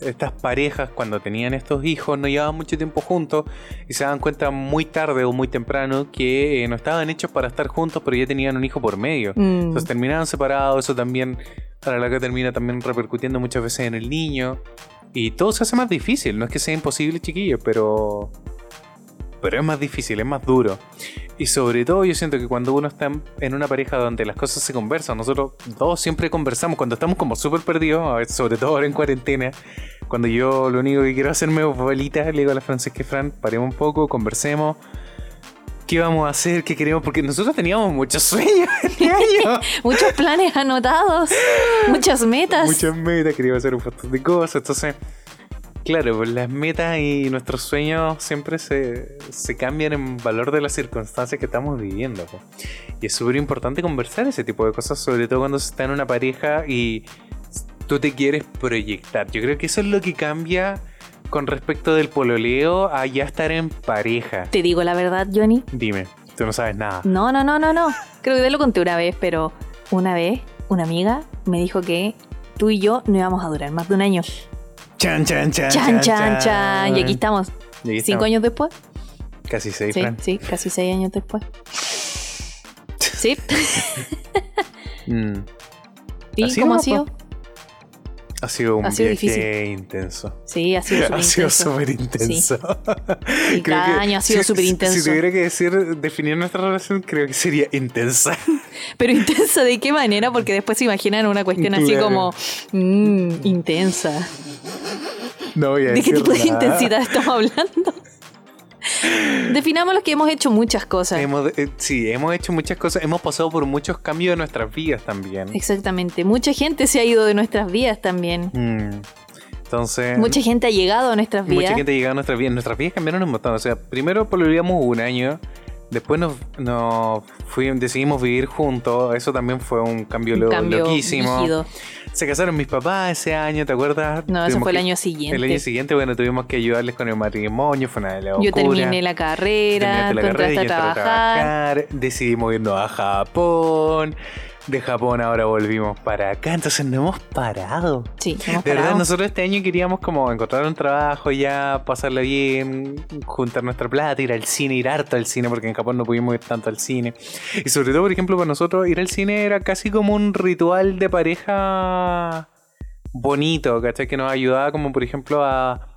estas parejas cuando tenían estos hijos no llevaban mucho tiempo juntos y se daban cuenta muy tarde o muy temprano que eh, no estaban hechos para estar juntos, pero ya tenían un hijo por medio. Mm. Entonces terminaban separados, eso también a la larga termina también repercutiendo muchas veces en el niño. Y todo se hace más difícil, no es que sea imposible, chiquillos, pero... Pero es más difícil, es más duro. Y sobre todo yo siento que cuando uno está en- una pareja donde las cosas se conversan, nosotros todos siempre conversamos, cuando estamos como súper perdidos, sobre todo ahora en cuarentena, cuando yo lo único que quiero hacerme es bolita, le digo a la Francesca Fran, paremos un poco, conversemos. ¿Qué vamos a hacer? ¿Qué queremos? Porque nosotros teníamos muchos sueños este año. Muchos planes anotados. muchas metas. muchas metas, queríamos hacer un montón de cosas. Entonces, claro, pues las metas y nuestros sueños siempre se, se cambian en valor de las circunstancias que estamos viviendo. po. Y es súper importante conversar ese tipo de cosas, sobre todo cuando se está en una pareja y tú te quieres proyectar. Yo creo que eso es lo que cambia con respecto del pololeo a ya estar en pareja. Te digo la verdad, Johnny. Dime, tú no sabes nada. No, no, no, no, no. Creo que te lo conté una vez, pero una vez una amiga me dijo que tú y yo no íbamos a durar más de un año. Chan, chan, chan. Chan, chan, chan. Y aquí estamos. Y aquí Cinco estamos. años después. Casi seis, Sí, Fran. sí, casi seis años después. Sí. Mm. ¿Y Así cómo ha nomás, sido? Ha sido un Ha sido viaje difícil. intenso. Sí, ha sido súper Ha sido intenso. súper intenso. Y Creo cada año ha sido si- súper si- intenso. Si tuviera que decir, definir nuestra relación, creo que sería intensa. Pero intensa de qué manera, porque después se imaginan una cuestión así como mm, intensa. No voy a ¿De qué tipo de intensidad estamos hablando? Definamos los que hemos hecho muchas cosas. Hemos, eh, sí, hemos hecho muchas cosas. Hemos pasado por muchos cambios en nuestras vidas también. Exactamente. Mucha gente se ha ido de nuestras vidas también. Mm. Entonces, Mucha gente ha llegado a nuestras vidas. mucha gente ha llegado a nuestras vidas. Nuestras vidas cambiaron un montón. O sea, primero pololeamos un año. Después nos, decidimos vivir juntos. Eso también fue un cambio, Un lo- cambio loquísimo. rígido. Se casaron mis papás ese año, ¿te acuerdas? No, eso fue el que- año siguiente. El año siguiente, bueno, tuvimos que ayudarles con el matrimonio, fue una locura. Yo terminé la carrera, Terminaste la carrera, a trabajar. trabajar, decidimos irnos a Japón. De Japón ahora volvimos para acá, entonces no hemos parado. Sí, hemos De verdad, parado. nosotros este año queríamos como encontrar un trabajo ya, pasarla bien, juntar nuestra plata, ir al cine, ir harto al cine, porque en Japón no pudimos ir tanto al cine. Y sobre todo, por ejemplo, para nosotros ir al cine era casi como un ritual de pareja bonito, ¿cachai? Que nos ayudaba como, por ejemplo, a a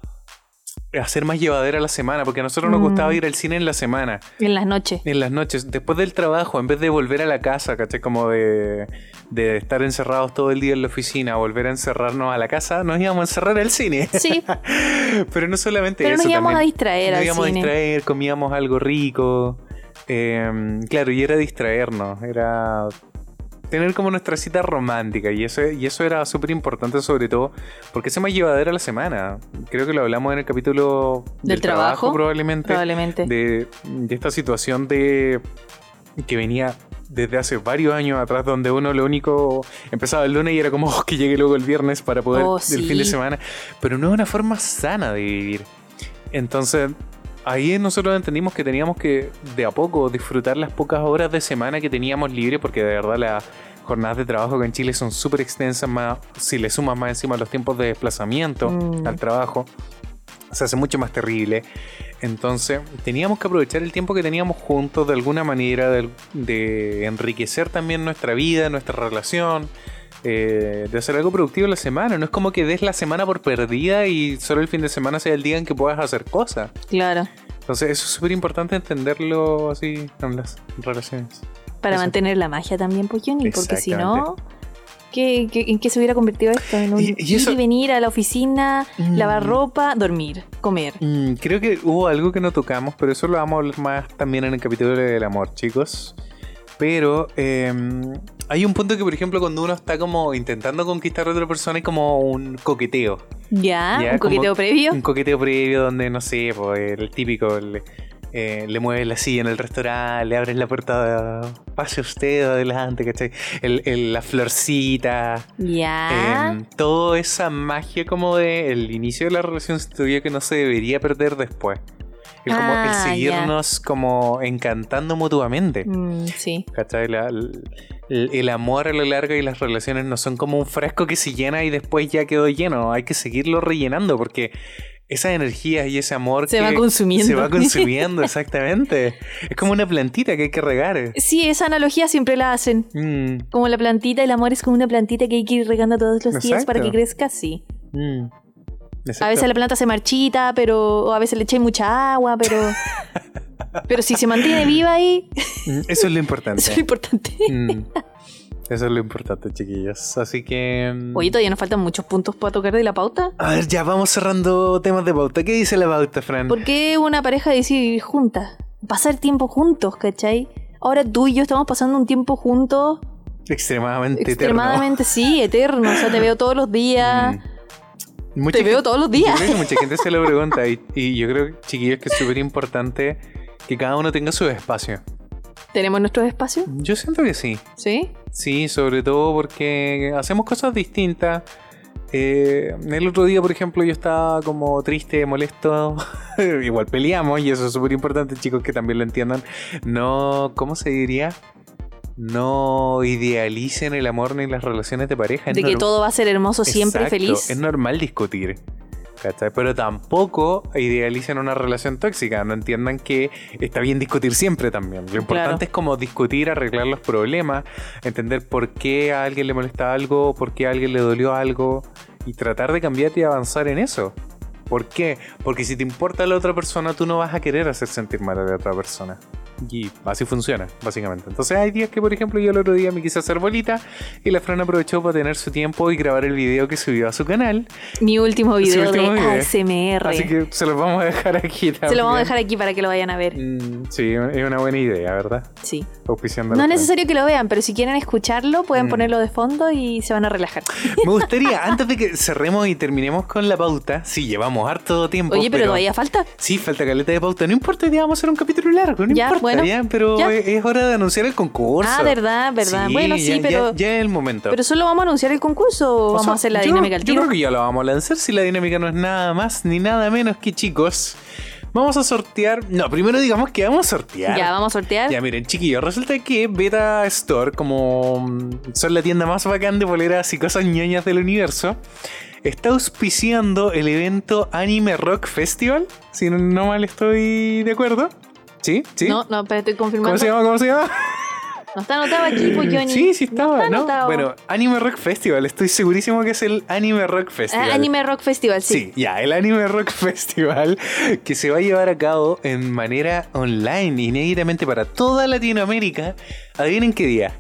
hacer más llevadera la semana, porque a nosotros nos Mm. gustaba ir al cine en la semana. En las noches. En las noches, después del trabajo, en vez de volver a la casa, ¿cachai? Como de, de estar encerrados todo el día en la oficina, volver a encerrarnos a la casa, nos íbamos a encerrar al cine. Sí, Pero no solamente pero eso. nos íbamos a distraer nos al íbamos a distraer, comíamos algo rico. eh, claro, y era distraernos, era tener como nuestra cita romántica. Y eso, y eso era súper importante, sobre todo porque se me llevadera la semana. Creo que lo hablamos en el capítulo Del trabajo, probablemente Probablemente. de, de esta situación de que venía desde hace varios años atrás donde uno lo único empezaba el lunes y era como "Oh, que llegue luego el viernes para poder Oh, el sí. fin de semana pero no es una forma sana de vivir entonces ahí nosotros entendimos que teníamos que de a poco disfrutar las pocas horas de semana que teníamos libre porque de verdad las jornadas de trabajo acá en Chile son súper extensas más si le sumas más encima los tiempos de desplazamiento Mm. al trabajo se hace mucho más terrible. Entonces, teníamos que aprovechar el tiempo que teníamos juntos de alguna manera, de, de enriquecer también nuestra vida, nuestra relación, eh, de hacer algo productivo en la semana. No es como que des la semana por perdida y solo el fin de semana sea el día en que puedas hacer cosas. Claro. Entonces, eso es súper importante entenderlo así en las relaciones. Para Eso. mantener la magia también, pues Johnny, porque si no. ¿qué, qué, en qué se hubiera convertido esto? En un Y- y eso- ir y venir a la oficina, Mm. lavar ropa, dormir, comer. Mm, creo que hubo algo que no tocamos, pero eso lo vamos a hablar más también en el capítulo del amor, chicos. Pero eh, hay un punto que, por ejemplo, cuando uno está como intentando conquistar a otra persona, hay como un coqueteo. Ya, Ya, un como- coqueteo previo. Un coqueteo previo donde, no sé, pues, el típico, le, eh, le mueves la silla en el restaurante, le abres la puerta, pase usted adelante, ¿cachai? El, el- la florcita. Ya. Toda esa magia como de el inicio de la relación yo que no se debería perder después. El, como, el Ah, seguirnos como encantando mutuamente. Mm, sí. ¿Cachai? La- el amor a la larga y las relaciones no son como un frasco que se llena y después ya quedó lleno. Hay que seguirlo rellenando porque esas energías y ese amor Se que va consumiendo. Se va consumiendo, exactamente. Es como una plantita que hay que regar. Sí, esa analogía siempre la hacen. Mm, Como la plantita, el amor es como una plantita que hay que ir regando todos los días para que crezca, sí. mm. A veces la planta se marchita, pero o a veces le eché mucha agua, pero pero si se mantiene viva ahí, Mm, Eso es lo importante. eso es lo importante. Mm. Eso es lo importante, chiquillos. Así que. mm, Oye, todavía nos faltan muchos puntos para tocar de la pauta. A ver, ya vamos cerrando temas de pauta. ¿Qué dice la pauta, Fran? ¿Por qué una pareja decide vivir juntas? Pasar tiempo juntos, ¿cachai? Ahora tú y yo estamos pasando un tiempo juntos Extremadamente extremadamente, sí, eterno. O sea, te veo todos los días. eterno. Mm. Mucha Te veo todos los Yo días. creo que mucha gente se lo pregunta. Y, y yo creo, chiquillos, que es súper importante que cada uno tenga su espacio. ¿Tenemos nuestros espacios? Yo siento que sí. ¿Sí? Sí, sobre todo porque hacemos cosas distintas. Eh, el otro día, por ejemplo, yo estaba como triste, molesto. Igual peleamos y eso es súper importante, chicos, que también lo entiendan. No, ¿cómo se diría? No idealicen el amor ni las relaciones de pareja. Es De que todo va a ser hermoso siempre, Exacto, feliz. Es normal discutir. ¿cachai? Pero tampoco idealicen una relación tóxica. No entiendan que está bien discutir siempre también. Lo importante Claro. es como discutir, arreglar los problemas, entender por qué a alguien le molesta algo, por qué a alguien le dolió algo y tratar de cambiar y avanzar en eso. ¿Por qué? Porque si te importa la otra persona, tú no vas a querer hacer sentir mal a la otra persona. Y así funciona, básicamente. Entonces hay días que, por ejemplo, yo el otro día me quise hacer bolita y la Fran aprovechó para tener su tiempo y grabar el video que subió a su canal. Mi último video último de video. ASMR. Así que se los vamos a dejar aquí Se lo vamos a también. dejar aquí para que lo vayan a ver. Mm, sí, es una buena idea, ¿verdad? Sí. Auspiciando No es necesario que lo vean, pero si quieren escucharlo, pueden Mm. ponerlo de fondo y se van a relajar. Me gustaría, antes de que cerremos y terminemos con la pauta, sí, llevamos harto tiempo. Oye, pero todavía falta. Sí, falta caleta de pauta. No importa, vamos a hacer un capítulo largo, no Ya, importa. Bueno, Está bien, pero ya. es hora de anunciar el concurso. Ah, verdad, verdad. bueno, sí, ya- pero. Ya, es el momento. Pero solo vamos a anunciar el concurso o O vamos sea, a hacer la yo- dinámica al Yo tiro. creo que ya lo vamos a lanzar si la dinámica no es nada más ni nada menos que, chicos, vamos a sortear... No, primero digamos que vamos a sortear. Ya, vamos a sortear. Ya, miren, chiquillos, resulta que Beta Store, como son la tienda más bacán de poleras y cosas ñoñas del universo, está auspiciando el evento Anime Rock Festival, si no mal estoy de acuerdo. ¿Sí? ¿Sí? No, no, pero estoy confirmando. ¿Cómo se llama? ¿Cómo se llama? No está anotado aquí, pues, Johnny. Sí, sí estaba, está ¿no? anotado. Bueno, Anime Rock Festival, estoy segurísimo que es el Anime Rock Ah, Festival. Anime Rock Festival, sí. Sí, ya, el Anime Rock Festival que se va a llevar a cabo en manera online, inéditamente para toda Latinoamérica. Adivinen qué día.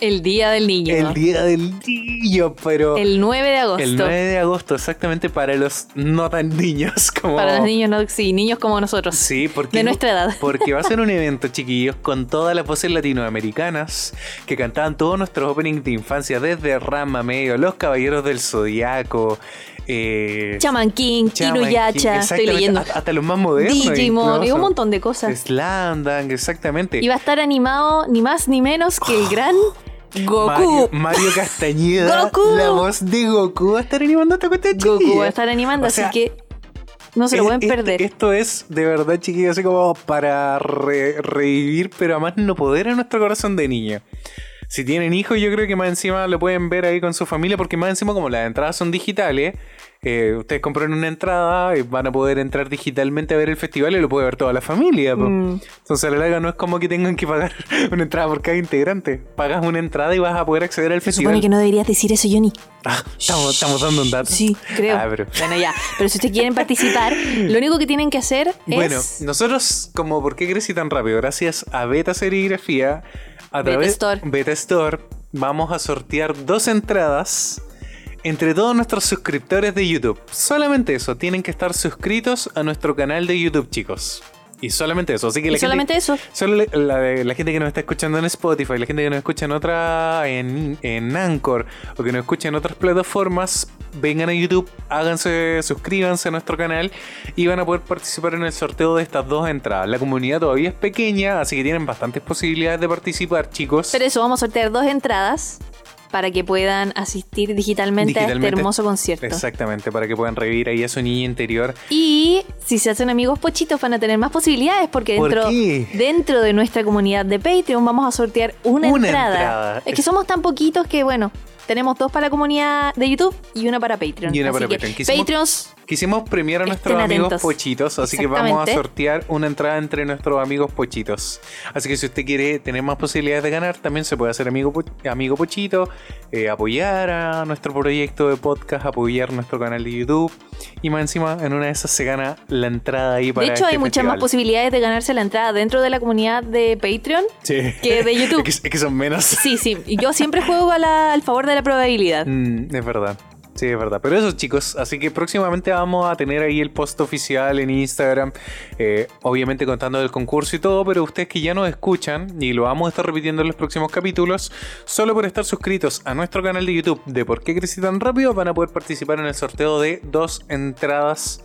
El Día del Niño. El día del niño, pero. El 9 de agosto. el 9 de agosto, exactamente para los no tan niños como. Para los niños, no, sí, niños como nosotros. Sí, porque, De nuestra edad. Porque va a ser un evento, chiquillos, con todas las voces latinoamericanas que cantaban todos nuestros openings de infancia, desde Rama Medio, Los Caballeros del Zodiaco, eh, Chaman King, Chaman Inuyasha, King, estoy leyendo. Hasta, los más modernos. Digimon, y un montón de cosas. Slandang, exactamente. Y va a estar animado ni más ni menos que el gran Goku. Mario, Mario Castañeda, Goku. la voz de Goku, va a estar animando esta cuestión, Goku va a estar animando, O sea, así que no se lo pueden este- perder. Esto es de verdad, chiquillos, así como para re- revivir, pero además no poder en nuestro corazón de niño. Si tienen hijos, yo creo que más encima lo pueden ver ahí con su familia, porque más encima, como las entradas son digitales, eh, ustedes compran una entrada y van a poder entrar digitalmente a ver el festival y lo puede ver toda la familia. Mm. Entonces, a la larga no es como que tengan que pagar una entrada por cada integrante. Pagas una entrada y vas a poder acceder al Se festival. supone que no deberías decir eso, Johnny. Ah, estamos, estamos dando un dato. Sí, creo. Ah, pero- Bueno, ya. Pero si ustedes quieren participar, lo único que tienen que hacer Bueno, es. nosotros, como ¿Por qué crecí tan rápido? Gracias a Beta Serigrafía, a través Store. Beta Store, vamos a sortear dos entradas entre todos nuestros suscriptores de YouTube. Solamente eso, tienen que estar suscritos a nuestro canal de YouTube, chicos. Y solamente eso, así que y la solamente gente, eso. Solo la, la- la gente que nos está escuchando en Spotify, la gente que nos escucha en otra, en, en Anchor o que nos escucha en otras plataformas, vengan a YouTube, háganse, suscríbanse a nuestro canal y van a poder participar en el sorteo de estas dos entradas. La comunidad todavía es pequeña, así que tienen bastantes posibilidades de participar, chicos. Pero eso, vamos a sortear dos entradas para que puedan asistir digitalmente, a este hermoso concierto. Exactamente, para que puedan revivir ahí a su niña interior. Y si se hacen amigos pochitos van a tener más posibilidades porque ¿Por dentro, dentro de nuestra comunidad de Patreon vamos a sortear una, Una entrada. entrada. Es que somos tan poquitos que bueno, tenemos dos para la comunidad de YouTube y una para Patreon. Y una para Así Patreon. Patreons, Quisimos premiar a nuestros Estén amigos atentos. pochitos, así que vamos a sortear una entrada entre nuestros amigos pochitos. Así que si usted quiere tener más posibilidades de ganar, también se puede hacer amigo, po- amigo pochito, eh, apoyar a nuestro proyecto de podcast, apoyar nuestro canal de YouTube y más encima en una de esas se gana la entrada ahí para de hecho este hay muchas más posibilidades de ganarse la entrada dentro de la comunidad de Patreon. Sí. que de YouTube. es, que, es que son menos. Sí, sí, y yo siempre juego a la- al favor de la probabilidad. Mm, es verdad. Sí, es verdad. Pero eso, chicos, así que próximamente vamos a tener ahí el post oficial en Instagram, eh, obviamente contando del concurso y todo, pero ustedes que ya nos escuchan, y lo vamos a estar repitiendo en los próximos capítulos, solo por estar suscritos a nuestro canal de YouTube de ¿Por qué crecí tan rápido? van a poder participar en el sorteo de dos entradas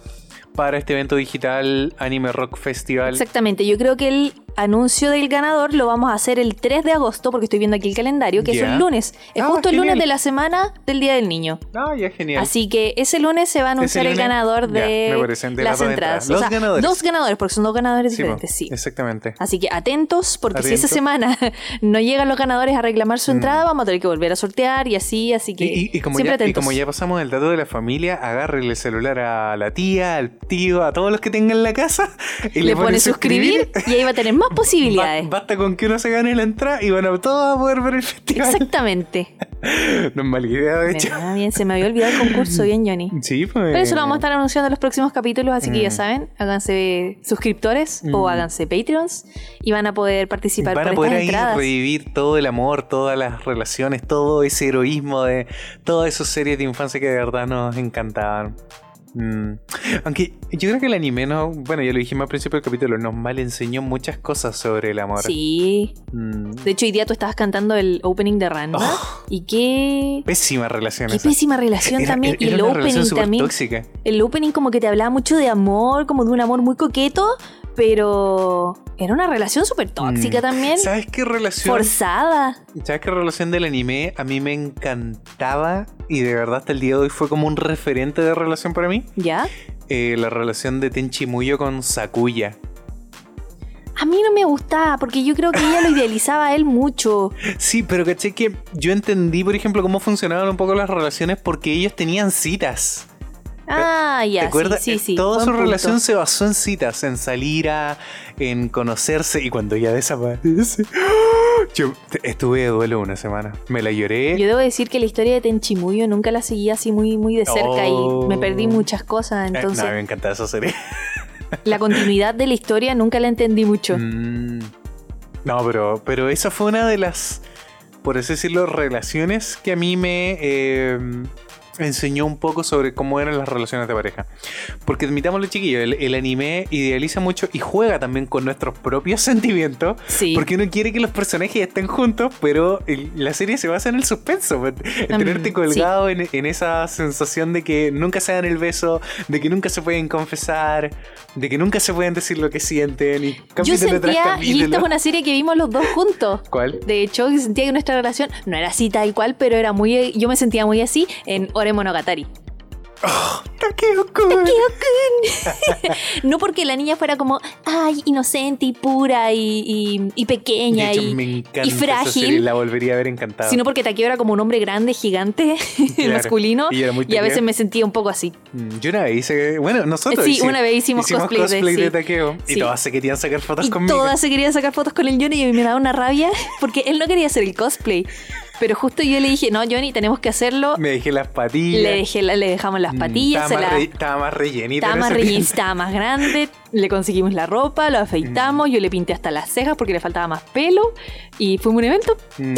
para este evento digital Anime Rock Festival. Exactamente, yo creo que el anuncio del ganador lo vamos a hacer el 3 de agosto, porque estoy viendo aquí el calendario, que es el lunes. Es Ah, justo el lunes de la semana del Día del Niño. Ah, ya genial. Así que ese lunes se va a anunciar el ganador de, de las entradas. entradas. Los O sea, ganadores. Dos ganadores, porque son dos ganadores Sí, po, diferentes, sí. Exactamente. Así que atentos, porque si esa semana no llegan los ganadores a reclamar su entrada, vamos a tener que volver a sortear y así, así que Mm. Y, y- y como siempre ya, y atentos. como ya pasamos el dato de la familia, agárrele el celular a la tía, al a todos los que tengan en la casa y Le pone suscribir y ahí va a tener más posibilidades. Ba- basta con que uno se gane la entrada y van a todos a poder ver el festival. Exactamente. No es mala idea, de hecho. Ah, bien, se me había olvidado el concurso, bien, Johnny. Sí, pues. Pero eso lo vamos a estar anunciando en los próximos capítulos, así que ya Mm. saben, háganse suscriptores o Mm. háganse Patreons y van a poder participar Van a por poder estas ahí entradas. revivir todo el amor, todas las relaciones, todo ese heroísmo de todas esas series de infancia que de verdad nos encantaban. Mm. Aunque yo creo que el anime, no, bueno, ya lo dijimos al principio del capítulo, nos mal enseñó muchas cosas sobre el amor. Sí. Mm. De hecho, hoy día tú estabas cantando el opening de Ranma. Oh. Y qué. Pésima relación Qué esa. pésima relación Era- también. era y el una opening también. tóxica. El opening como que te hablaba mucho de amor, como de un amor muy coqueto, pero era una relación súper tóxica Mm. también. ¿Sabes qué relación? Forzada. ¿Sabes qué relación del anime a mí me encantaba y de verdad hasta el día de hoy fue como un referente de relación para mí? ¿Ya? Eh, la relación de Tenchi Muyo con Sakuya. A mí no me gustaba porque yo creo que ella lo idealizaba a él mucho. Sí, pero caché que yo entendí, por ejemplo, cómo funcionaban un poco las relaciones porque ellos tenían citas. Ah, ya. ¿Te acuerdas? Sí, sí, sí. Toda su punto. relación se basó en citas, en salir a, en conocerse y cuando ella desaparece. Yo estuve de duelo una semana. Me la lloré. Yo debo decir que la historia de Tenchimuyo nunca la seguí así muy, muy de cerca Oh. y me perdí muchas cosas. Eh, Entonces, no, me encantaba esa serie. la continuidad de la historia nunca la entendí mucho. Mm. No, pero, pero esa fue una de las, por así decirlo, relaciones que a mí me eh, enseñó un poco sobre cómo eran las relaciones de pareja. Porque admitámoslo, chiquillos, el, el anime idealiza mucho y juega también con nuestros propios sentimientos. Sí. Porque uno quiere que los personajes estén juntos, pero el- la serie se basa en el suspenso, en Mm, tenerte sí. colgado en, en esa sensación de que nunca se dan el beso, de que nunca se pueden confesar, de que nunca se pueden decir lo que sienten. Y Yo sentía, y esta es una serie que vimos los dos juntos. ¿Cuál? De hecho, sentía que nuestra relación no era así tal cual, pero era muy. Yo me sentía muy así en Ore Monogatari. Takeo-kun. No porque la niña fuera como, ay, inocente y pura y, y- y De pequeña hecho, y, y frágil. serie, la volvería a ver encantado. sino porque Takeo era como un hombre grande, gigante, Claro. masculino, Y y a veces me sentía un poco así. Mm, Yo una vez hice. Bueno, nosotros. Sí, hicimos- una vez hicimos cosplay de- sí. Takeo. Y Sí. todas se querían sacar fotos Y conmigo. todas se querían sacar fotos con el Johnny y me daba una rabia porque él no quería hacer el cosplay. Pero justo yo le dije, no, Johnny, tenemos que hacerlo. Me dejé las patillas. Le, dejé, la- le dejamos las Mm, patillas, estaba, más la- re- estaba más rellenita. estaba más rellenita, estaba más grande, le conseguimos la ropa, lo afeitamos, yo le pinté hasta las cejas porque le faltaba más pelo y fuimos a un evento. Mm,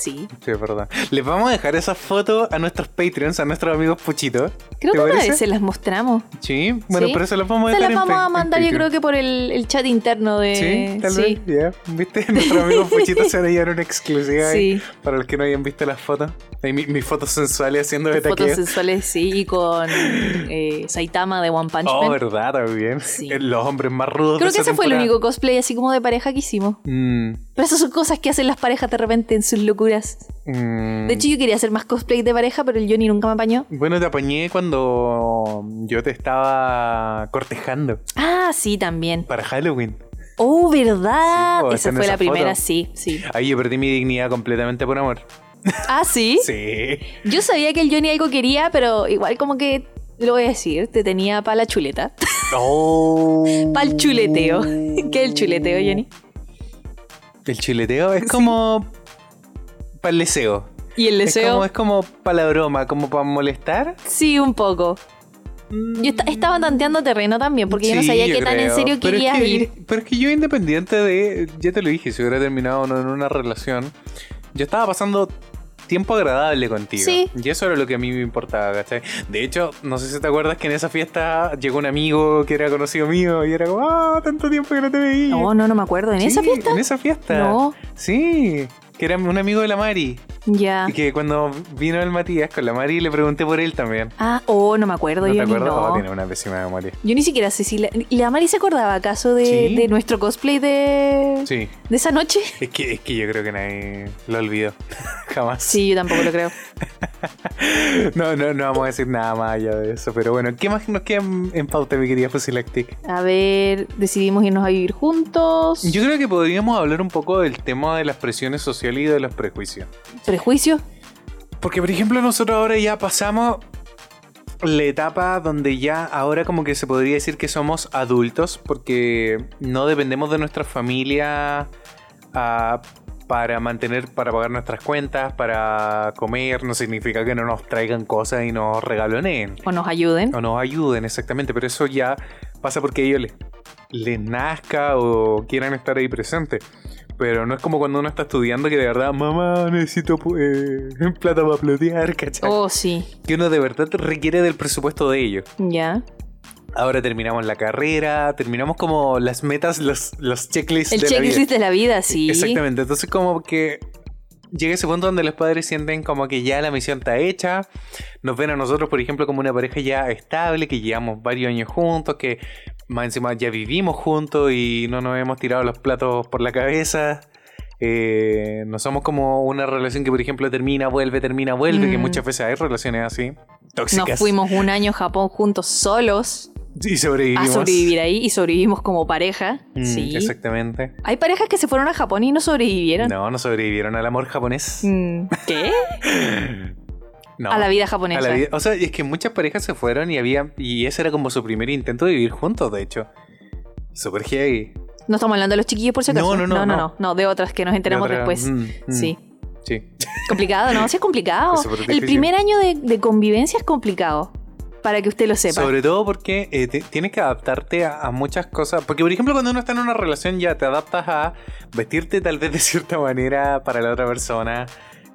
Sí. sí, es verdad. Les vamos a dejar esas fotos a nuestros Patreons, a nuestros amigos Puchitos. Creo ¿Te que una vez se las mostramos. Sí, bueno, Sí. pero se las vamos a Se dejar las en vamos a mandar yo creo que por el, el chat interno de... Sí, tal sí. vez, ya. ¿Viste? Nuestros amigos Puchitos se a llevar una exclusiva ahí Sí. para los que no hayan visto las fotos. Ahí mi- mis fotos sensuales haciendo de Fotos sensuales, sí, y con eh, Saitama de One Punch Oh, Man. verdad, también. Sí. Los hombres más rudos Creo de que esa ese fue el único cosplay así como de pareja que hicimos. Mm, Pero esas son cosas que hacen las parejas de repente en sus locuras. mm. De hecho, yo quería hacer más cosplay de pareja, pero el Johnny nunca me apañó. Bueno, te apañé cuando yo te estaba cortejando Ah, sí, también. para Halloween. Oh, ¿verdad? Sí, esa fue esa la primera, sí, sí. Ahí yo perdí mi dignidad completamente por amor. Ah, ¿sí? Sí. Yo sabía que el Johnny algo quería, pero igual como que, lo voy a decir, te tenía para la chuleta. Oh. Para el chuleteo. ¿Qué es el chuleteo, Johnny? El chuleteo es como para el deseo. Y el Es deseo, como, es como para la broma, como para molestar. sí, un poco. Yo esta- estaba tanteando terreno también, porque yo no Sí, sabía yo qué tan en serio Pero es querías que- ir. Pero es que yo independiente de, ya te lo dije, si hubiera terminado no en una relación, yo estaba pasando tiempo agradable contigo. Sí. Y eso era lo que a mí me importaba, ¿cachai? De hecho, no sé si te acuerdas que en esa fiesta llegó un amigo que era conocido mío y era como, ah, tanto tiempo que no te veía. No, no, no me acuerdo. ¿En Sí, esa fiesta? En esa fiesta. No. Sí, que era un amigo de la Mari. Ya. Y que cuando vino el Matías con la Mari le pregunté por él también. Ah, oh, no me acuerdo. ¿No te yo ni acuerdas? no. Oh, tiene una pésima memoria. Yo ni siquiera sé si la, ¿y la Mari se acordaba acaso de, Sí. de nuestro cosplay de, Sí. de esa noche. Es que, es que yo creo que nadie lo olvidó. Jamás. Sí, yo tampoco lo creo. No, no, no vamos a decir nada más allá de eso. Pero bueno, ¿qué más nos queda en, en pauta, mi querida Fusilactic? A ver, decidimos irnos a vivir juntos. Yo creo que podríamos hablar un poco del tema de las presiones sociales y de los prejuicios. ¿Prejuicio? Porque, por ejemplo, nosotros ahora ya pasamos la etapa donde ya ahora como que se podría decir que somos adultos porque no dependemos de nuestra familia ah, para mantener, para pagar nuestras cuentas, para comer, no significa que no nos traigan cosas y nos regaloneen. O nos ayuden. O nos ayuden, exactamente, pero eso ya pasa porque ellos les, les nazca o quieran estar ahí presentes. Pero no es como cuando uno está estudiando que de verdad, mamá, necesito eh, plata para plotear, ¿cachai? Oh, sí. Que uno de verdad requiere del presupuesto de ellos. Ya. Ahora terminamos la carrera, terminamos como las metas, los, los checklists El de la vida. checklist de la vida, sí. Exactamente, entonces como que llega ese punto donde los padres sienten como que ya la misión está hecha, nos ven a nosotros, por ejemplo, como una pareja ya estable, que llevamos varios años juntos, que más encima ya vivimos juntos y no nos hemos tirado los platos por la cabeza. Eh, no somos como una relación que, por ejemplo, termina, vuelve, termina, vuelve, que Mm. muchas veces hay relaciones así, tóxicas. Nos fuimos un año a Japón juntos solos y a sobrevivimos. sobrevivir ahí y sobrevivimos como pareja. Mm, sí. Exactamente. Hay parejas que se fueron a Japón y no sobrevivieron. No, no sobrevivieron al amor japonés. Mm, ¿Qué? No. A la vida japonesa. A la vida- O sea, es que muchas parejas se fueron y había. Y ese era como su primer intento de vivir juntos, de hecho. Super heavy. No estamos hablando de los chiquillos por si acaso. No, no, no, no, no, no. no, de otras que nos enteramos De después. mm, mm, Sí. Sí. Complicado, ¿no? Sí, es complicado. Es El primer año de, de convivencia es complicado. Para que usted lo sepa. Sobre todo porque eh, te- tienes que adaptarte a, a muchas cosas. Porque, por ejemplo, cuando uno está en una relación ya te adaptas a vestirte tal vez de cierta manera para la otra persona.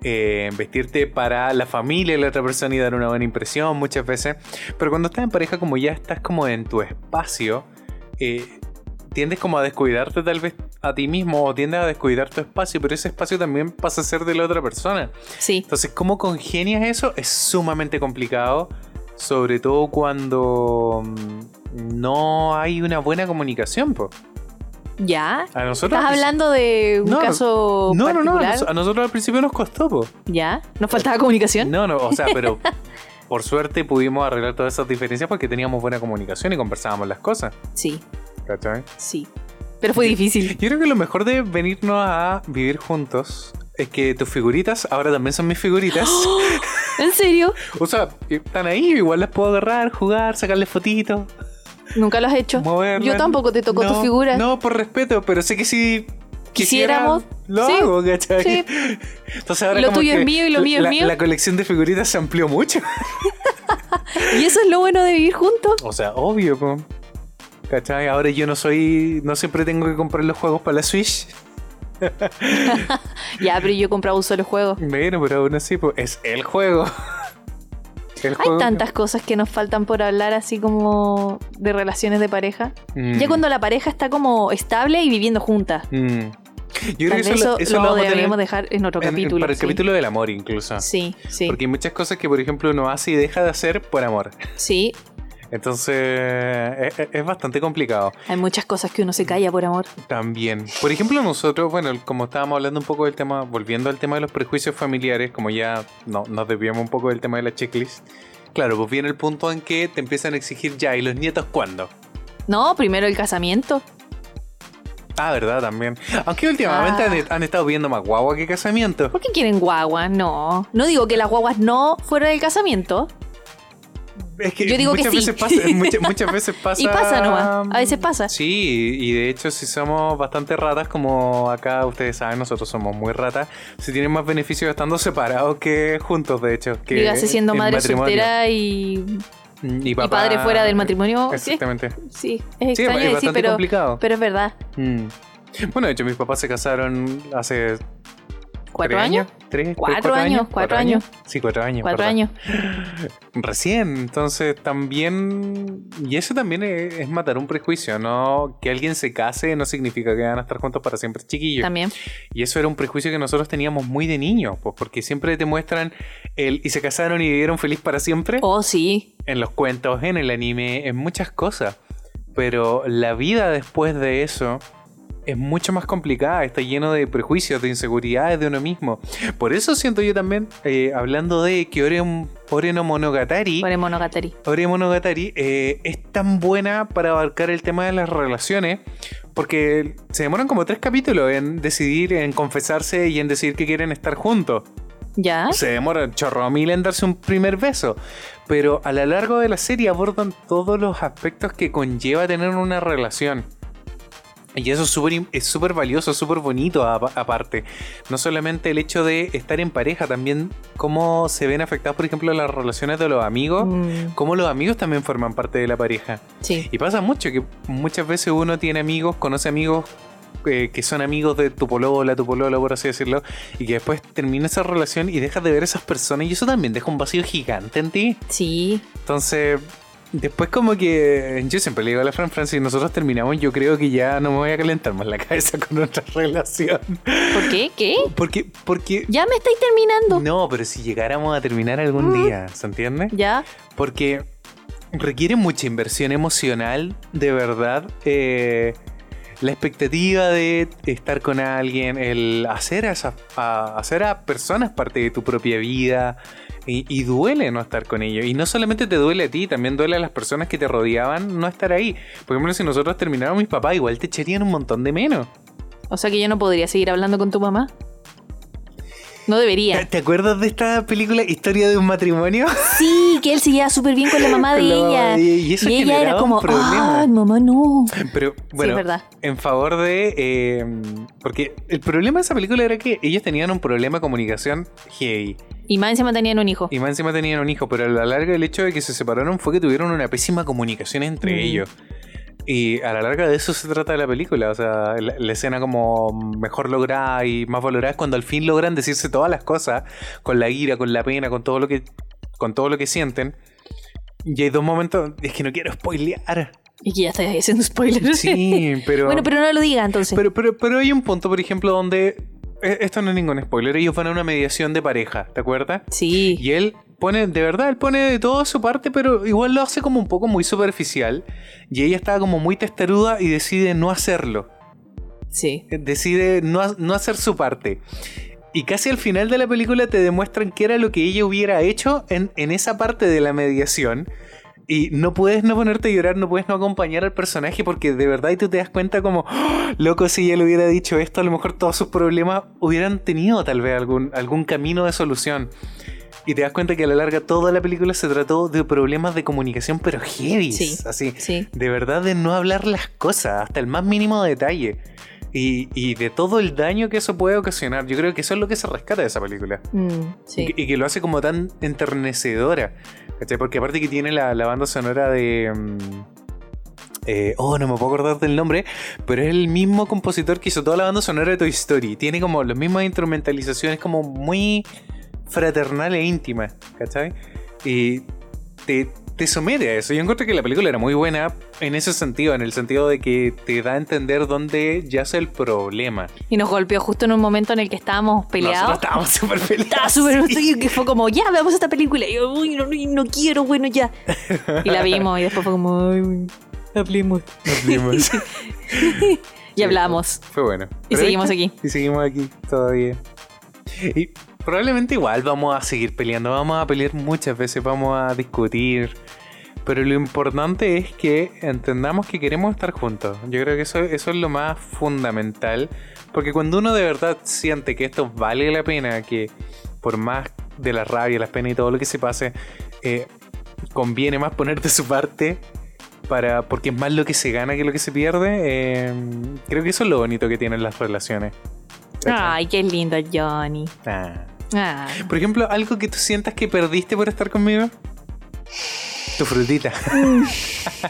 Eh, vestirte para la familia de la otra persona y dar una buena impresión muchas veces. Pero cuando estás en pareja, como ya estás como en tu espacio, eh, tiendes como a descuidarte tal vez a ti mismo o tiendes a descuidar tu espacio, pero ese espacio también pasa a ser de la otra persona. Sí. Entonces, ¿cómo congenias eso? Es sumamente complicado, sobre todo cuando mm, no hay una buena comunicación. po. ¿Ya? A nosotros ¿Estás hablando de un No, caso No, no, no, a, particular? nos- a nosotros al principio nos costó. po. ¿Ya? ¿Nos faltaba comunicación? No, no, o sea, pero por suerte pudimos arreglar todas esas diferencias porque teníamos buena comunicación y conversábamos las cosas. Sí, ¿Cachai? sí. Pero fue difícil. Yo creo que lo mejor de venirnos a vivir juntos es que tus figuritas ahora también son mis figuritas. ¿En serio? O sea, están ahí, igual las puedo agarrar, jugar, sacarle fotitos. ¿Nunca lo has hecho? moverla. Yo tampoco te tocó No, tu figura. No, por respeto, pero sé que si Quisiéramos, lo sí, hago, ¿cachai? sí. Entonces ahora Lo como tuyo es mío y lo mío es mío. La colección de figuritas se amplió mucho. ¿Y eso es lo bueno de vivir juntos? O sea, obvio, po. ¿Cachai? Ahora yo no soy. No siempre tengo que comprar los juegos para la Switch. Ya, pero yo compraba un solo juego. Bueno, pero aún así, pues, es el juego. El Hay tantas cosas que nos faltan por hablar así como de relaciones de pareja. Mm. Ya cuando la pareja está como estable y viviendo juntas. Mm. Yo creo que eso, lo- eso, deberíamos dejar en otro en- capítulo. para el sí. capítulo del amor, incluso. Sí, sí. Porque hay muchas cosas que, por ejemplo, uno hace y deja de hacer por amor. Sí, Entonces, es, es- es bastante complicado. hay muchas cosas que uno se calla por amor. También. Por ejemplo, nosotros, bueno, como estábamos hablando un poco del tema, volviendo al tema de los prejuicios familiares, como ya no, nos desviamos un poco del tema de la checklist. Claro, pues viene el punto en que te empiezan a exigir ya, ¿y los nietos cuándo? No, primero el casamiento. Ah, verdad, también. Aunque últimamente Ah. han, han estado viendo más guagua que casamiento. ¿Por qué quieren guagua? No. No digo que las guaguas no fueran del casamiento. Es que Yo digo que muchas sí. veces pasa, muchas, muchas veces pasa. Y pasa nomás, a veces pasa. Sí, y de hecho, si somos bastante ratas, como acá ustedes saben, nosotros somos muy ratas, se tienen más beneficios estando separados que juntos, de hecho. Que siendo en madre matrimonio. soltera y, y, y padre fuera del matrimonio. Sí, Exactamente. sí, es Sí, extraño es decir, pero, complicado. pero es verdad. Mm. Bueno, de hecho, mis papás se casaron hace. ¿Cuatro ¿tres años? Cuatro años, cuatro años. Sí, cuatro años. Cuatro años. Recién, entonces también. Y eso también es, es matar un prejuicio, ¿no? Que alguien se case no significa que van a estar juntos para siempre chiquillos. También. Y eso era un prejuicio que nosotros teníamos muy de niños, pues porque siempre te muestran el. Y se casaron y vivieron feliz para siempre. Oh, sí. En los cuentos, en el anime, en muchas cosas. Pero la vida después de eso es mucho más complicada, está lleno de prejuicios, de inseguridades de uno mismo. Por eso siento yo también, eh, hablando de que Ore, Ore no Monogatari, Ore Monogatari. Ore Monogatari eh, es tan buena para abarcar el tema de las relaciones, porque se demoran como tres capítulos en decidir, en confesarse y en decir que quieren estar juntos. ¿Ya? Se demora chorro mil en darse un primer beso. Pero a lo largo de la serie abordan todos los aspectos que conlleva tener una relación. Y eso es súper valioso, súper bonito aparte. No solamente el hecho de estar en pareja, también cómo se ven afectadas, por ejemplo, las relaciones de los amigos. Mm, Cómo los amigos también forman parte de la pareja. sí. Y pasa mucho que muchas veces uno tiene amigos, conoce amigos eh, que son amigos de tu polola, tu polola, por así decirlo, y que después termina esa relación y dejas de ver a esas personas y eso también deja un vacío gigante en ti. Sí. Entonces, después como que yo siempre le digo a la Fran Francis, nosotros terminamos, yo creo que ya no me voy a calentar más la cabeza con nuestra relación. ¿Por qué? ¿Qué? Porque, porque... Ya me estáis terminando. No, pero si llegáramos a terminar algún Mm. día, ¿se entiende? ¿Ya? Porque requiere mucha inversión emocional, de verdad. Eh, la expectativa de estar con alguien, el hacer a, esas- a- hacer a personas parte de tu propia vida. Y, y duele no estar con ellos. Y no solamente te duele a ti, también duele a las personas que te rodeaban no estar ahí. Por ejemplo, si nosotros termináramos mis papás, igual te echarían un montón de menos. O sea que yo no podría seguir hablando con tu mamá. No debería. ¿Te acuerdas de esta película Historia de un matrimonio? Sí, que él se llevaba súper bien con la mamá de ella. ella, y eso ella era como, ay, mamá, no. Pero bueno, en favor de... eh, porque el problema de esa película era que ellos tenían un problema de comunicación heavy. Y más encima tenían un hijo. Y más encima tenían un hijo, pero a la larga el hecho de que se separaron fue que tuvieron una pésima comunicación entre Mm. ellos. Y a la larga de eso se trata la película. O sea, la, la escena como mejor lograda y más valorada es cuando al fin logran decirse todas las cosas, con la ira, con la pena, con todo lo que, con todo lo que sienten. Y hay dos momentos. Es que no quiero spoilear. Y que ya estás haciendo spoilers. Sí, pero. bueno, pero no lo diga entonces. Pero, pero, pero hay un punto, por ejemplo, donde. Eh, Esto no es ningún spoiler. Ellos van a una mediación de pareja, ¿te acuerdas? sí. Y él pone, de verdad, él pone de todo su parte, pero igual lo hace como un poco muy superficial. Y ella estaba como muy testaruda y decide no hacerlo. Sí. Decide no, no hacer su parte. Y casi al final de la película te demuestran qué era lo que ella hubiera hecho en, en esa parte de la mediación. Y no puedes no ponerte a llorar, no puedes no acompañar al personaje porque de verdad y tú te das cuenta como, "Oh, loco, si le hubiera dicho esto, a lo mejor todos sus problemas hubieran tenido tal vez algún, algún camino de solución. Y te das cuenta que a la larga toda la película se trató de problemas de comunicación, pero heavy. Sí. Así, Sí. de verdad de no hablar las cosas, hasta el más mínimo detalle. Y, y de todo el daño que eso puede ocasionar. Yo creo que eso es lo que se rescata de esa película. Mm, Y, sí. que, y que lo hace como tan enternecedora. ¿cachai? Porque aparte que tiene la, la banda sonora de... mm, eh, oh, no me puedo acordar del nombre, pero es el mismo compositor que hizo toda la banda sonora de Toy Story. Tiene como las mismas instrumentalizaciones como muy fraternal e íntima, ¿cachai? Y te, te somete a eso. Yo encuentro que la película era muy buena en ese sentido, en el sentido de que te da a entender dónde yace el problema. Y nos golpeó justo en un momento en el que estábamos peleados. Nosotros estábamos súper peleados. Estaba súper sí. y que fue como, ya, veamos esta película. Y yo, uy, no, no, no quiero, bueno, ya. Y la vimos y después fue como, ay, hablemos. Dimos. Y hablamos. Fue bueno. Y seguimos aquí. Y seguimos aquí todavía. Y probablemente igual vamos a seguir peleando. Vamos a pelear muchas veces, vamos a discutir. Pero lo importante es que entendamos que queremos estar juntos. Yo creo que eso, eso es lo más fundamental. Porque cuando uno de verdad siente que esto vale la pena, que por más de la rabia, las penas y todo lo que se pase, eh, conviene más ponerte su parte para porque es más lo que se gana que lo que se pierde. eh, creo que eso es lo bonito que tienen las relaciones. ¿Cachai? Ay, qué lindo, Johnny. Ah. Ay. Por ejemplo, algo que tú sientas que perdiste por estar conmigo. Tu frutita.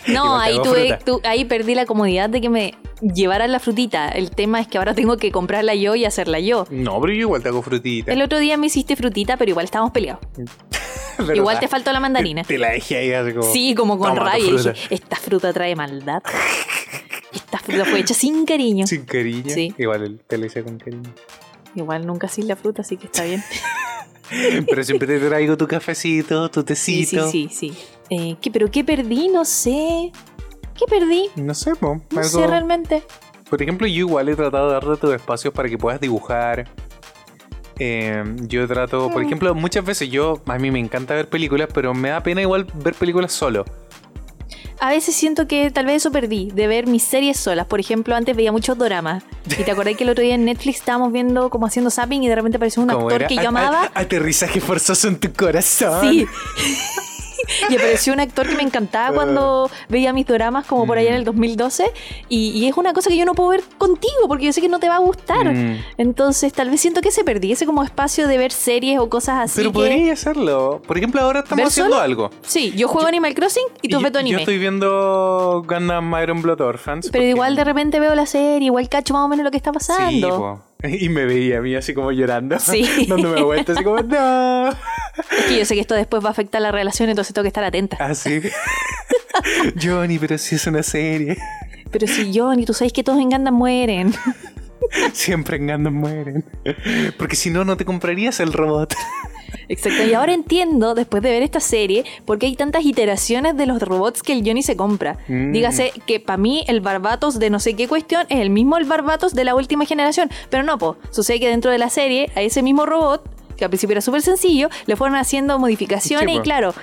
No, ahí, tuve, tu- ahí perdí la comodidad de que me llevaran la frutita. El tema es que ahora tengo que comprarla yo y hacerla yo. No, pero yo igual te hago frutita. El otro día me hiciste frutita, pero igual estábamos peleados. Igual te faltó la mandarina. Te, la dejé ahí así como. Sí, como con rabia. Dije, esta fruta trae maldad. Esta fruta fue hecha sin cariño. Sin cariño. Sí. Igual te lo hice con cariño. Igual nunca sin la fruta, así que está bien. Pero siempre te traigo tu cafecito, tu Sí, sí, tecito. sí, sí. Eh, ¿qué, ¿Pero qué perdí? No sé. ¿Qué perdí? No sé, po, No algo- sé realmente. Por ejemplo, yo igual he tratado de darte tus espacios para que puedas dibujar. Eh, yo trato, por Mm. ejemplo, muchas veces yo, a mí me encanta ver películas, pero me da pena igual ver películas solo. A veces siento que tal vez eso perdí, de ver mis series solas. Por ejemplo, antes veía muchos doramas. Y te acordás que el otro día en Netflix estábamos viendo como haciendo zapping y de repente apareció un ¿Cómo actor era? que yo a- amaba. aterrizaje forzoso en tu corazón. Sí. y apareció un actor que me encantaba cuando veía mis doramas como por allá en el 2012. Y, y es una cosa que yo no puedo ver contigo porque yo sé que no te va a gustar. Mm. Entonces tal vez siento que se perdí ese como espacio de ver series o cosas así. Pero que- podría hacerlo. Por ejemplo, ahora estamos ¿Ver haciendo solo? algo. Sí, yo juego Animal Crossing y tú ves tu yo anime. estoy viendo Gundam Iron Blood Orphans. Pero porque- igual de repente veo la serie, igual cacho más o menos lo que está Sí, pasando. po. Y me veía a mí así como llorando. Sí. Dándome vuelta así como, no. Es que yo sé que esto después va a afectar la relación, entonces tengo que estar atenta. Así. Johnny, pero si es una serie. Pero si Johnny, tú sabes que todos en Gundam mueren. Siempre en Gundam mueren. Porque si no, no te comprarías el robot. Exacto. Y ahora entiendo, después de ver esta serie, por qué hay tantas iteraciones de los robots que el Johnny se compra. Mm. Dígase que para mí el Barbatos de no sé qué cuestión es el mismo el Barbatos de la última generación. Pero no, po. Sucede que dentro de la serie, a ese mismo robot, que al principio era súper sencillo, le fueron haciendo modificaciones Sí, y claro,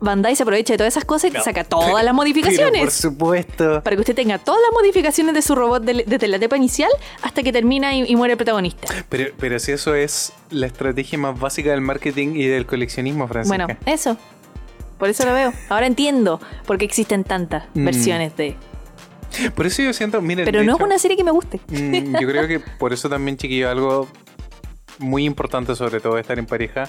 Bandai se aprovecha de todas esas cosas y te No, saca todas pero- las Pero por modificaciones. supuesto. Para que usted tenga todas las modificaciones de su robot de- desde la etapa inicial hasta que termina y, y muere el protagonista. Pero, pero si eso es la estrategia más básica del marketing y del coleccionismo, Francisca. Bueno, eso. Por eso lo veo. Ahora entiendo por qué existen tantas Mm. versiones de. Por eso yo siento, miren, Pero no es una serie que me guste. mm, yo creo que por eso también, chiquillo, algo muy importante sobre todo estar en pareja.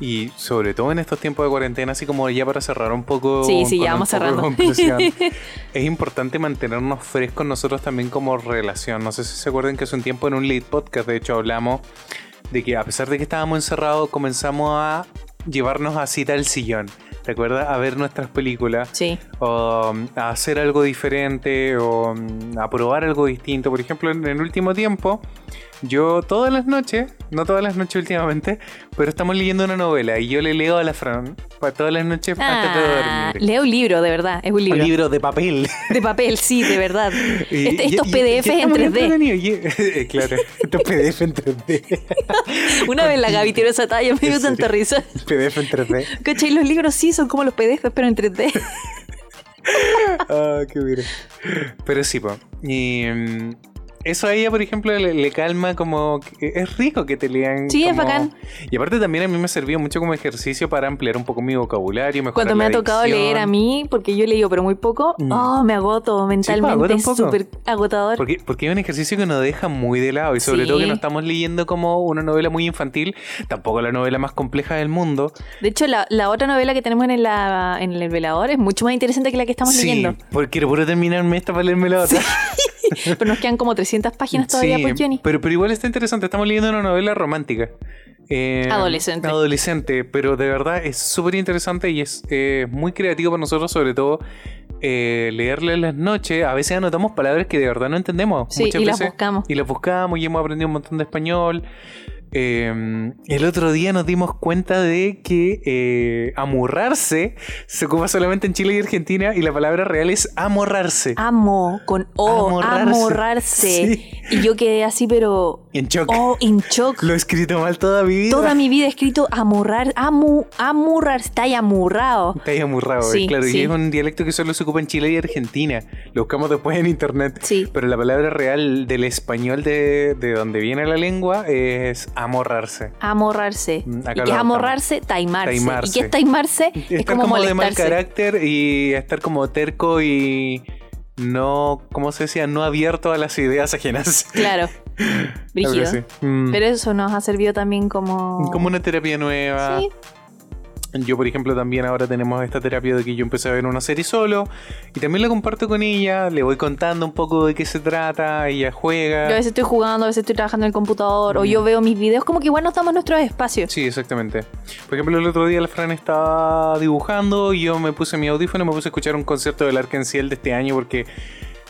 Y sobre todo en estos tiempos de cuarentena, así como ya para cerrar un poco. Sí, sí, ya vamos cerrando. es importante mantenernos frescos nosotros también como relación. No sé si se acuerdan que hace un tiempo en un lead podcast, de hecho, hablamos de que a pesar de que estábamos encerrados, comenzamos a llevarnos a cita al sillón. ¿Te acuerdas? A ver nuestras películas. Sí. o um, a hacer algo diferente o um, a probar algo distinto. Por ejemplo, en el último tiempo, yo todas las noches, no todas las noches últimamente, pero estamos leyendo una novela y yo le leo a la Fran para todas las noches antes de Ah, dormir. leo un libro, de verdad. Es un libro. Un libro de papel. De papel, sí, de verdad. Y- Este- y- estos PDFs en muy 3D. entretenido. Y- claro, estos PDF en 3D. Una vez la Gaby tiró esa talla, me dio ¿En tanta risa. PDF en 3D. ¿Cachai? Los libros sí son como los PDFs, pero en 3D. Ah, qué mira. Pero sí, po. Y mm, eso a ella, por ejemplo, le, le calma como... que Es rico que te lean. Sí, es bacán. Y aparte también a mí me sirvió mucho como ejercicio para ampliar un poco mi vocabulario, mejorar Cuando me la ha tocado dicción. leer a mí, porque yo leído pero muy poco, Mm. oh, me agoto mentalmente. agota un es súper agotador. Porque, porque es un ejercicio que nos deja muy de lado y sobre Sí. todo que no estamos leyendo como una novela muy infantil, tampoco la novela más compleja del mundo. De hecho, la, la otra novela que tenemos en, la, en el velador es mucho más interesante que la que estamos sí, leyendo. porque quiero puro terminarme esta para leerme la otra. Pero nos quedan como 300 páginas todavía, Sí, pues, Johnny. Pero, pero igual está interesante. Estamos leyendo una novela romántica. Eh, Adolescente. Adolescente, pero de verdad es súper interesante y es eh, muy creativo para nosotros, sobre todo eh, leerla en las noches. A veces anotamos palabras que de verdad no entendemos. Sí, muchas y las buscamos. Y las buscamos y hemos aprendido un montón de español. Eh, el otro día nos dimos cuenta de que eh, amurrarse se ocupa solamente en Chile y Argentina y la palabra real es amorrarse. Amo, con O, Amorrarse. amorrarse. Sí. Y yo quedé así, pero. En shock. Oh, in shock. Lo he escrito mal toda mi vida. Toda mi vida he escrito amorrar, amu, amurrar, está ahí amurrado. Está ahí amurrado, Sí, eh, claro. sí. Y es un dialecto que solo se ocupa en Chile y Argentina. Lo buscamos después en internet. Sí. Pero la palabra real del español de, de donde viene la lengua es amorrarse. Amorrarse. Mm, acá ¿Y qué es amorrarse? Taimarse. Taimarse. ¿Y qué es taimarse? Es Estar como, como, de mal carácter y estar como terco y no, ¿cómo se decía? No abierto a las ideas ajenas. Claro. Brígido. Mm. Pero eso nos ha servido también como. Como una terapia nueva. Sí. Yo, por ejemplo, también ahora tenemos esta terapia de que yo empecé a ver una serie solo y también la comparto con ella, le voy contando un poco de qué se trata, ella juega. Yo a veces estoy jugando, a veces estoy trabajando en el computador, o Mm. yo veo mis videos, como que igual nos damos nuestros espacios. Sí, exactamente. Por ejemplo, el otro día la Fran estaba dibujando y yo me puse mi audífono y me puse a escuchar un concierto del Arkenciel de este año porque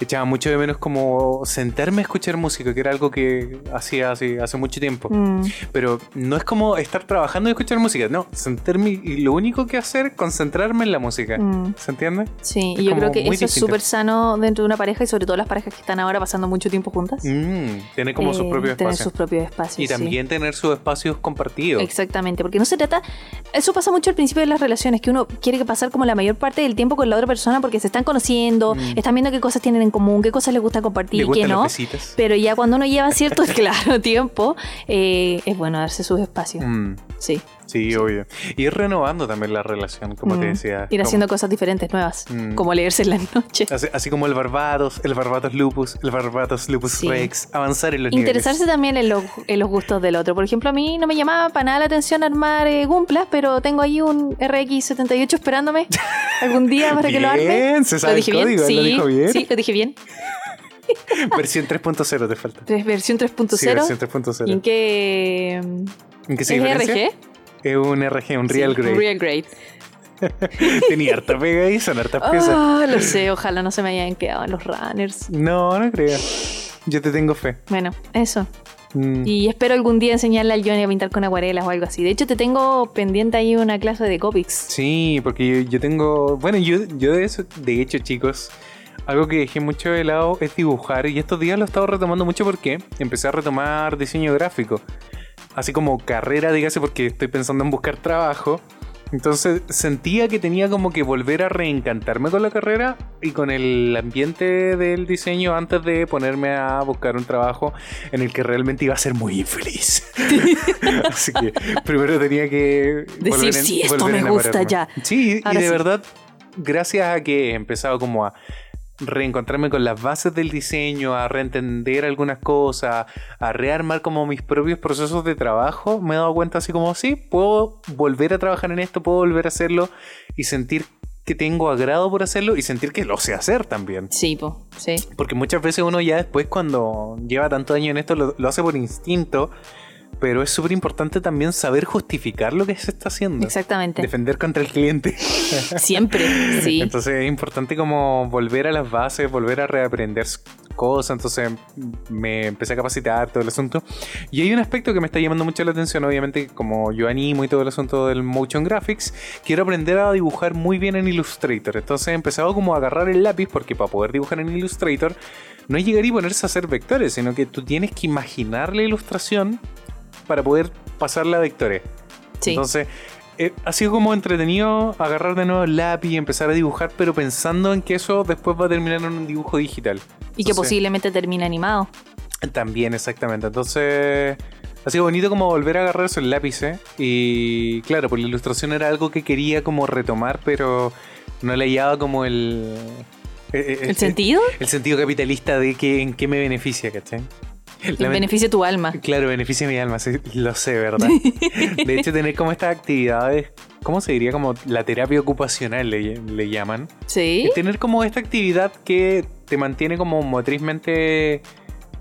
echaba mucho de menos como sentarme a escuchar música, que era algo que hacía hace, hace mucho tiempo. Mm. Pero no es como estar trabajando y escuchar música, no, sentarme y lo único que hacer, concentrarme en la música. Mm. ¿Se entiende? Sí, Es y yo creo que eso es distinto. súper sano dentro de una pareja y sobre todo las parejas que están ahora pasando mucho tiempo juntas. Mm, tener como sus Eh, propios tener espacios. sus propios espacios. Y sí. también tener sus espacios compartidos. Exactamente, porque no se trata. Eso pasa mucho al principio de las relaciones, que uno quiere pasar como la mayor parte del tiempo con la otra persona porque se están conociendo, Mm. están viendo qué cosas tienen en común, qué cosas les gusta compartir y qué no. Pero ya cuando uno lleva cierto, claro, tiempo, eh, es bueno darse sus espacios. Mm, Sí. Sí, obvio. Y ir renovando también la relación, como te Mm. decía. Ir como- haciendo cosas diferentes, nuevas, Mm. como leerse en las noches. Así, así como el Barbados, el Barbados Lupus, el Barbados Lupus Sí. Rex, avanzar en los Interesarse niveles. también en los, en los gustos del otro. Por ejemplo, a mí no me llamaba para nada la atención armar eh, Gumplas, pero tengo ahí un RX78 esperándome algún día para que lo arme. Bien, se sabe ¿Lo el dije código, bien? Sí, lo dijo bien. sí, lo dije bien. Versión 3.0 te falta. Versión 3.0. Sí, versión ¿Y en 3.0. qué? ¿En qué se ¿Es diferencia? RG? Es un RG, un Real Sí, Grade. un Real Grade. Tenía harta pega ahí, son hartas piezas. Ah, lo sé, ojalá no se me hayan quedado en los runners. No, no creo. Yo te tengo fe. Bueno, eso. Mm. Y espero algún día enseñarle al Johnny a pintar con acuarelas o algo así. De hecho, te tengo pendiente ahí una clase de Copics. Sí, porque yo, yo tengo. Bueno, yo, yo de eso, de hecho, chicos, algo que dejé mucho de lado es dibujar. Y estos días lo he estado retomando mucho porque empecé a retomar diseño gráfico. Así como carrera, dígase, porque estoy pensando en buscar trabajo. Entonces sentía que tenía como que volver a reencantarme con la carrera y con el ambiente del diseño antes de ponerme a buscar un trabajo en el que realmente iba a ser muy infeliz. Así que primero tenía que Decir, en- "Sí, esto volver me gusta enamorarme". ya. Sí, Ahora y de sí. verdad, gracias a que he empezado como a reencontrarme con las bases del diseño, a reentender algunas cosas, a rearmar como mis propios procesos de trabajo, me he dado cuenta así como, sí, puedo volver a trabajar en esto, puedo volver a hacerlo y sentir que tengo agrado por hacerlo y sentir que lo sé hacer también. Sí, po, sí. Porque muchas veces uno ya después cuando lleva tantos años en esto lo, lo hace por instinto, pero es súper importante también saber justificar lo que se está haciendo. Exactamente. Defender contra el cliente. Siempre, sí. Entonces es importante como volver a las bases, volver a reaprender cosas. Entonces me empecé a capacitar todo el asunto. Y hay un aspecto que me está llamando mucho la atención, obviamente, como yo animo y todo el asunto del motion graphics, quiero aprender a dibujar muy bien en Illustrator. Entonces he empezado como a agarrar el lápiz porque para poder dibujar en Illustrator no es llegar y ponerse a hacer vectores, sino que tú tienes que imaginar la ilustración para poder pasarla a vectores. sí. Entonces, eh, ha sido como entretenido agarrar de nuevo el lápiz y empezar a dibujar, pero pensando en que eso después va a terminar en un dibujo digital. y que posiblemente termine animado. También, exactamente. Entonces, ha sido bonito como volver a agarrar esos lápices. Y claro, pues la ilustración era algo que quería como retomar, pero no le hallaba como el. eh, eh, ¿El sentido? El sentido capitalista de que en qué me beneficia, ¿cachai? De tu alma. Claro, beneficia mi alma, sí, lo sé, ¿verdad? De hecho, tener como estas actividades, ¿cómo se diría? Como la terapia ocupacional le, le llaman. Sí. Es tener como esta actividad que te mantiene como motrizmente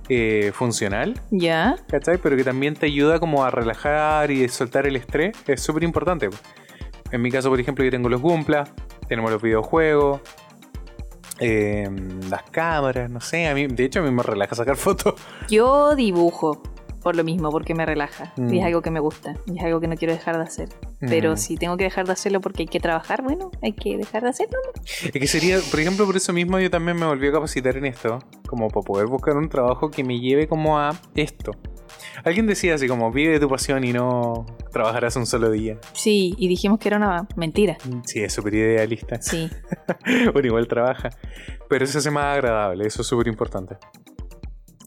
eh, funcional, Ya. ¿cachai? Pero que también te ayuda como a relajar y soltar el estrés, es súper importante. En mi caso, por ejemplo, yo tengo los Gumpla, tenemos los videojuegos, eh, las cámaras, no sé, a mí, de hecho a mí me relaja sacar fotos. Yo dibujo por lo mismo, porque me relaja. Mm. Y es algo que me gusta. Y es algo que no quiero dejar de hacer. Pero Mm. si tengo que dejar de hacerlo porque hay que trabajar, bueno, hay que dejar de hacerlo. Es que sería, por ejemplo, por eso mismo yo también me volví a capacitar en esto, como para poder buscar un trabajo que me lleve como a esto. Alguien decía así como, vive de tu pasión y no trabajarás un solo día. Sí, y dijimos que era una mentira. Sí, es súper idealista. Sí. Uno igual trabaja. Pero eso hace más agradable, eso es súper importante.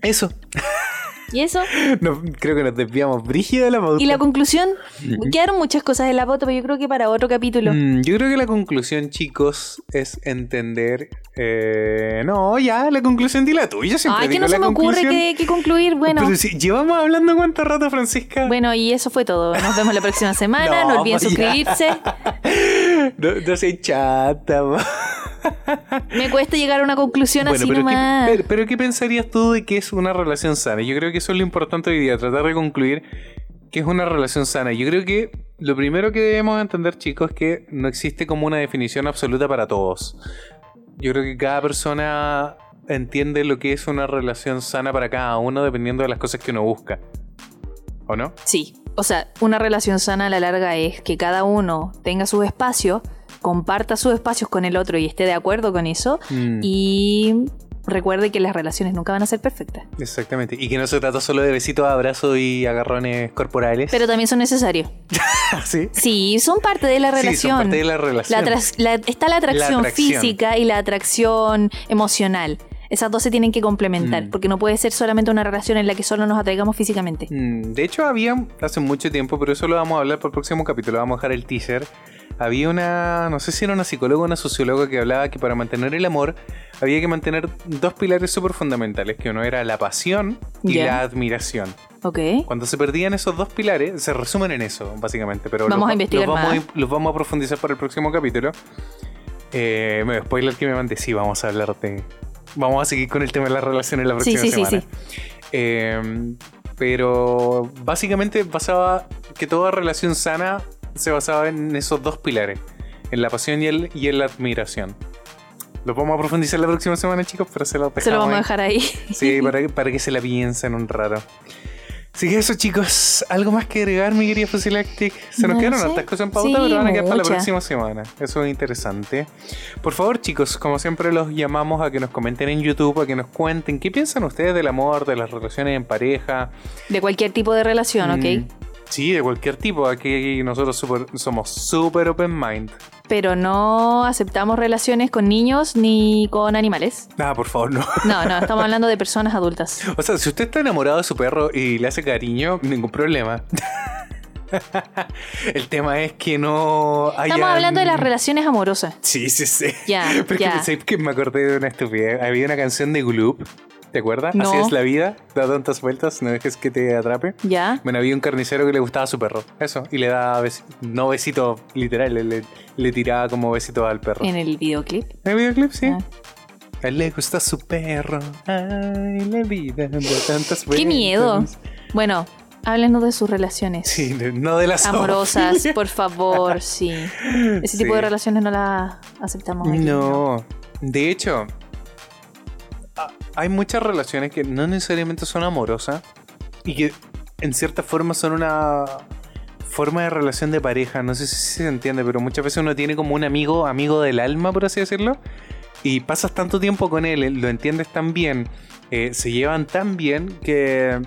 Eso. ¿Y eso? No, creo que nos desviamos brígida de la pauta. Y la conclusión, quedaron muchas cosas en la foto, pero yo creo que para otro capítulo. Mm, yo creo que la conclusión, chicos, es entender. eh, no, ya, la conclusión di la tuya. Siempre Ay, que no se me ocurre que, que concluir. Bueno, Pero si llevamos hablando cuánto rato, Francisca. bueno, y eso fue todo. Nos vemos la próxima semana. No, No, olviden pues suscribirse. No, no seas chata. Me cuesta llegar a una conclusión Bueno, así pero ¿qué, pero ¿qué pensarías tú de que es una relación sana? Yo creo que eso es lo importante hoy día, tratar de concluir que es una relación sana. Yo creo que lo primero que debemos entender, chicos, es que no existe como una definición absoluta para todos. Yo creo que cada persona entiende lo que es una relación sana para cada uno dependiendo de las cosas que uno busca. ¿O no? Sí, o sea, una relación sana a la larga es que cada uno tenga su espacio, comparta sus espacios con el otro y esté de acuerdo con eso Mm, y recuerde que las relaciones nunca van a ser perfectas, Exactamente. Y que no se trata solo de besitos, abrazos y agarrones corporales. pero también son necesarios. ¿Sí? Sí, son parte de la Sí, son relación. parte de la La relación. la- está la atracción, La atracción. física y la atracción emocional. Esas dos se tienen que complementar, Mm. porque no puede ser solamente una relación en la que solo nos atraigamos físicamente. Mm, De hecho, había hace mucho tiempo, pero eso lo vamos a hablar para el próximo capítulo. Vamos a dejar el teaser. Había una, no sé si era una psicóloga o una socióloga que hablaba que para mantener el amor había que mantener dos pilares súper fundamentales, que uno era la pasión y la admiración. ¿Ok? Cuando se perdían esos dos pilares, se resumen en eso, básicamente. Pero Vamos los, a investigar los vamos más. A, los vamos a profundizar para el próximo capítulo. Eh, spoiler que me mandé, sí, vamos a hablar de... Vamos a seguir con el tema de las relaciones la próxima sí, sí, semana. sí. Eh, pero básicamente basaba que toda relación sana se basaba en esos dos pilares, en la pasión y, el, y en la admiración. Los vamos a profundizar la próxima semana, chicos, pero se los dejamos Se lo vamos a dejar ahí. Sí, para, que- para que se la piensen un rato. Así que eso, chicos, algo más que agregar, mi querida Fusilactic. Se nos No quedaron hartas cosas en pauta, Sí, pero van a quedar para la próxima semana. Eso es interesante. Por favor, chicos, como siempre los llamamos a que nos comenten en YouTube, a que nos cuenten qué piensan ustedes del amor, de las relaciones en pareja. De cualquier tipo de relación, Mm, ¿ok? Sí, de cualquier tipo. Aquí nosotros super- somos super open mind. Pero no aceptamos relaciones con niños ni con animales. Nada, por favor, no. No, no, estamos hablando de personas adultas. O sea, si usted está enamorado de su perro y le hace cariño, ningún problema. El tema es que no haya... Estamos hablando de las relaciones amorosas. Sí, sí, sí. Ya, Pero es ya. que, ¿sabes que me acordé de una estupidez. Había una canción de Gloop. ¿Te acuerdas? No. Así es la vida. Da tantas vueltas, no dejes que te atrape. ¿Ya? Bueno, había un carnicero que le gustaba a su perro. Eso. Y le daba, besi- no besito literal, le, le- le tiraba como besito al perro. En el videoclip. ¿En el videoclip? Sí. Ah. A él le gusta su perro. Ay, la vida da tantas vueltas. ¡Qué miedo! Bueno, háblenos de sus relaciones. Sí, no de las Amorosas, por favor, sí. Ese tipo de relaciones no las aceptamos. aquí, No. De hecho, hay muchas relaciones que no necesariamente son amorosas y que en cierta forma son una forma de relación de pareja. No sé si se entiende, pero muchas veces uno tiene como un amigo, amigo del alma, por así decirlo, y pasas tanto tiempo con él, lo entiendes tan bien, eh, se llevan tan bien que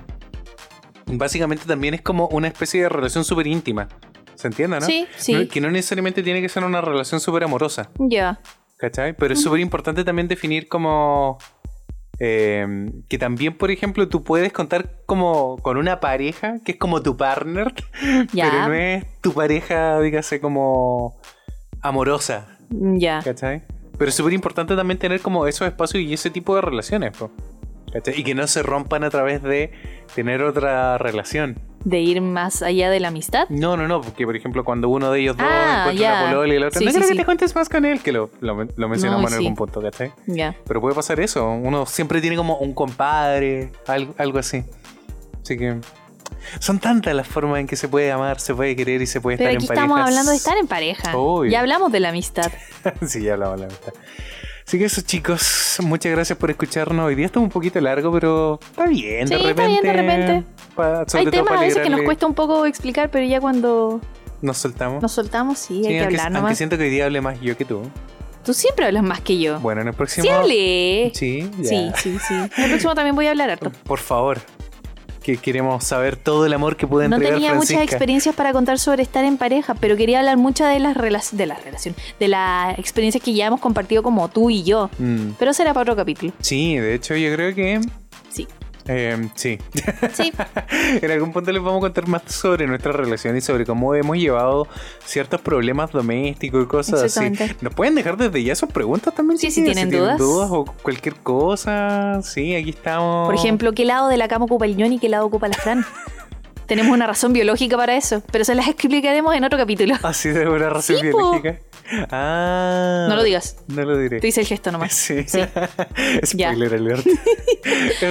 básicamente también es como una especie de relación súper íntima. ¿Se entiende, no? Sí, sí. No- que no necesariamente tiene que ser una relación súper amorosa. Ya. ¿Cachai? Pero es súper importante también definir como... eh, que también, por ejemplo, tú puedes contar como con una pareja que es como tu partner, pero no es tu pareja, dígase, como amorosa, Ya. ¿cachai? Pero es súper importante también tener como esos espacios y ese tipo de relaciones, po, ¿cachai? Y que no se rompan a través de tener otra relación. De ir más allá de la amistad. No, no, no, porque por ejemplo cuando uno de ellos dos Ah, encuentra ya. una polola y la otra, Sí, no sí, que sí. te cuentes más con él, que lo, lo, lo mencionamos No, en algún punto, ¿cachai? Ya. Pero puede pasar eso. Uno siempre tiene como un compadre, algo, algo así. Así que son tantas las formas en que se puede amar, se puede querer y se puede Pero estar aquí en pareja. estamos hablando de estar en pareja. Obvio. Ya hablamos de la amistad. sí, ya hablamos de la amistad. Así que eso, chicos, muchas gracias por escucharnos. Hoy día está un poquito largo, pero está bien, Sí, de está repente. bien, de repente. Pa- Hay temas a veces que nos cuesta un poco explicar, pero ya cuando Nos soltamos. nos soltamos, sí, Sí, hay que aunque, hablar aunque nomás. siento que hoy día hable más yo que tú. Tú siempre hablas más que yo. Bueno, en el próximo. sí. Sí, ya. Sí, sí, sí. En el próximo también voy a hablar harto. Por favor. Que queremos saber todo el amor que puede No entregar tenía muchas experiencias para contar sobre estar en pareja, pero quería hablar mucho de las rela- de las relaciones, de las experiencias que ya hemos compartido como tú y yo. Mm, Pero será para otro capítulo. Sí, de hecho yo creo que... Sí. Eh, sí. Sí. en algún punto les vamos a contar más sobre nuestra relación y sobre cómo hemos llevado ciertos problemas domésticos y cosas así. Nos pueden dejar desde ya sus preguntas también. Sí, si tienen dudas. dudas o cualquier cosa. Sí, aquí estamos. Por ejemplo, ¿qué lado de la cama ocupa el Ñón y qué lado ocupa la Fran? Tenemos una razón biológica para eso, pero se las explicaremos en otro capítulo. Así de una razón Sí, po. Ah. No lo digas. No lo diré. Te hice el gesto nomás. Sí. Sí. Spoiler alert.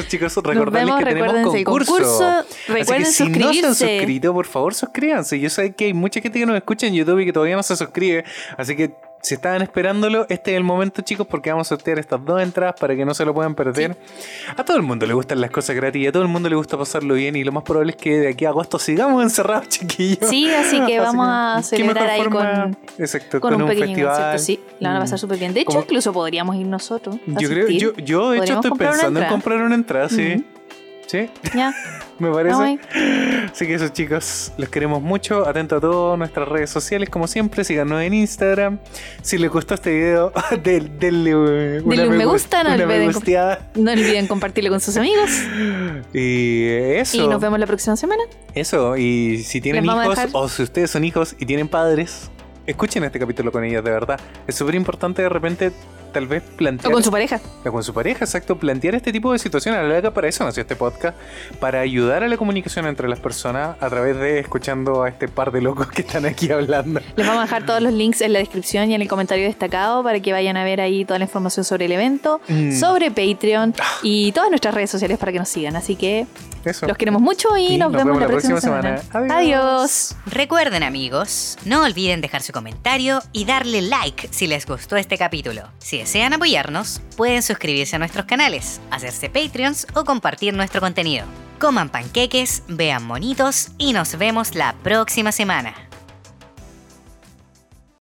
Chicos, recordarles que tenemos concurso. concurso. Así Recuerden que si no se han suscrito, por favor, suscríbanse. Yo sé que hay mucha gente que nos escucha en YouTube y que todavía no se suscribe. Así que si estaban esperándolo, este es el momento, chicos, porque vamos a sortear estas dos entradas para que no se lo puedan perder. A todo el mundo le gustan las cosas gratis, a todo el mundo le gusta pasarlo bien y lo más probable es que de aquí a agosto sigamos encerrados, chiquillos. Sí, así que vamos a ¿qué celebrar ahí con, Exacto, con, un, pequeño festival. concierto. Sí, la van a pasar Mm. súper bien. De hecho, incluso podríamos ir nosotros. a Yo creo, yo, yo de hecho estoy pensando en comprar una entrada, sí. Sí, Ya, me parece. Así que eso chicos, los queremos mucho. Atento a todas nuestras redes sociales, como siempre. Síganos en Instagram. Si les gustó este video, denle, uh, una Denle un me gu- gusta, no una me olviden. No olviden compartirlo con sus amigos. Y eso. Y nos vemos la próxima semana. Eso. Y si tienen hijos, o si ustedes son hijos y tienen padres, escuchen este capítulo con ellos, de verdad. Es súper importante de repente, tal vez O plantear. con su pareja. O con su pareja, exacto, plantear este tipo de situaciones. A la larga, para eso nació este podcast, para ayudar a la comunicación entre las personas a través de escuchando a este par de locos que están aquí hablando. Les vamos a dejar todos los links en la descripción y en el comentario destacado para que vayan a ver ahí toda la información sobre el evento, Mm. sobre Patreon y todas nuestras redes sociales para que nos sigan. Así que Eso. los queremos mucho y nos, vemos, la próxima, semana. Adiós. Adiós. Recuerden amigos, no olviden dejar su comentario y darle like si les gustó este capítulo. Si desean apoyarnos, pueden suscribirse a nuestros canales, hacerse Patreons o compartir nuestro contenido. Coman panqueques, vean monitos y nos vemos la próxima semana.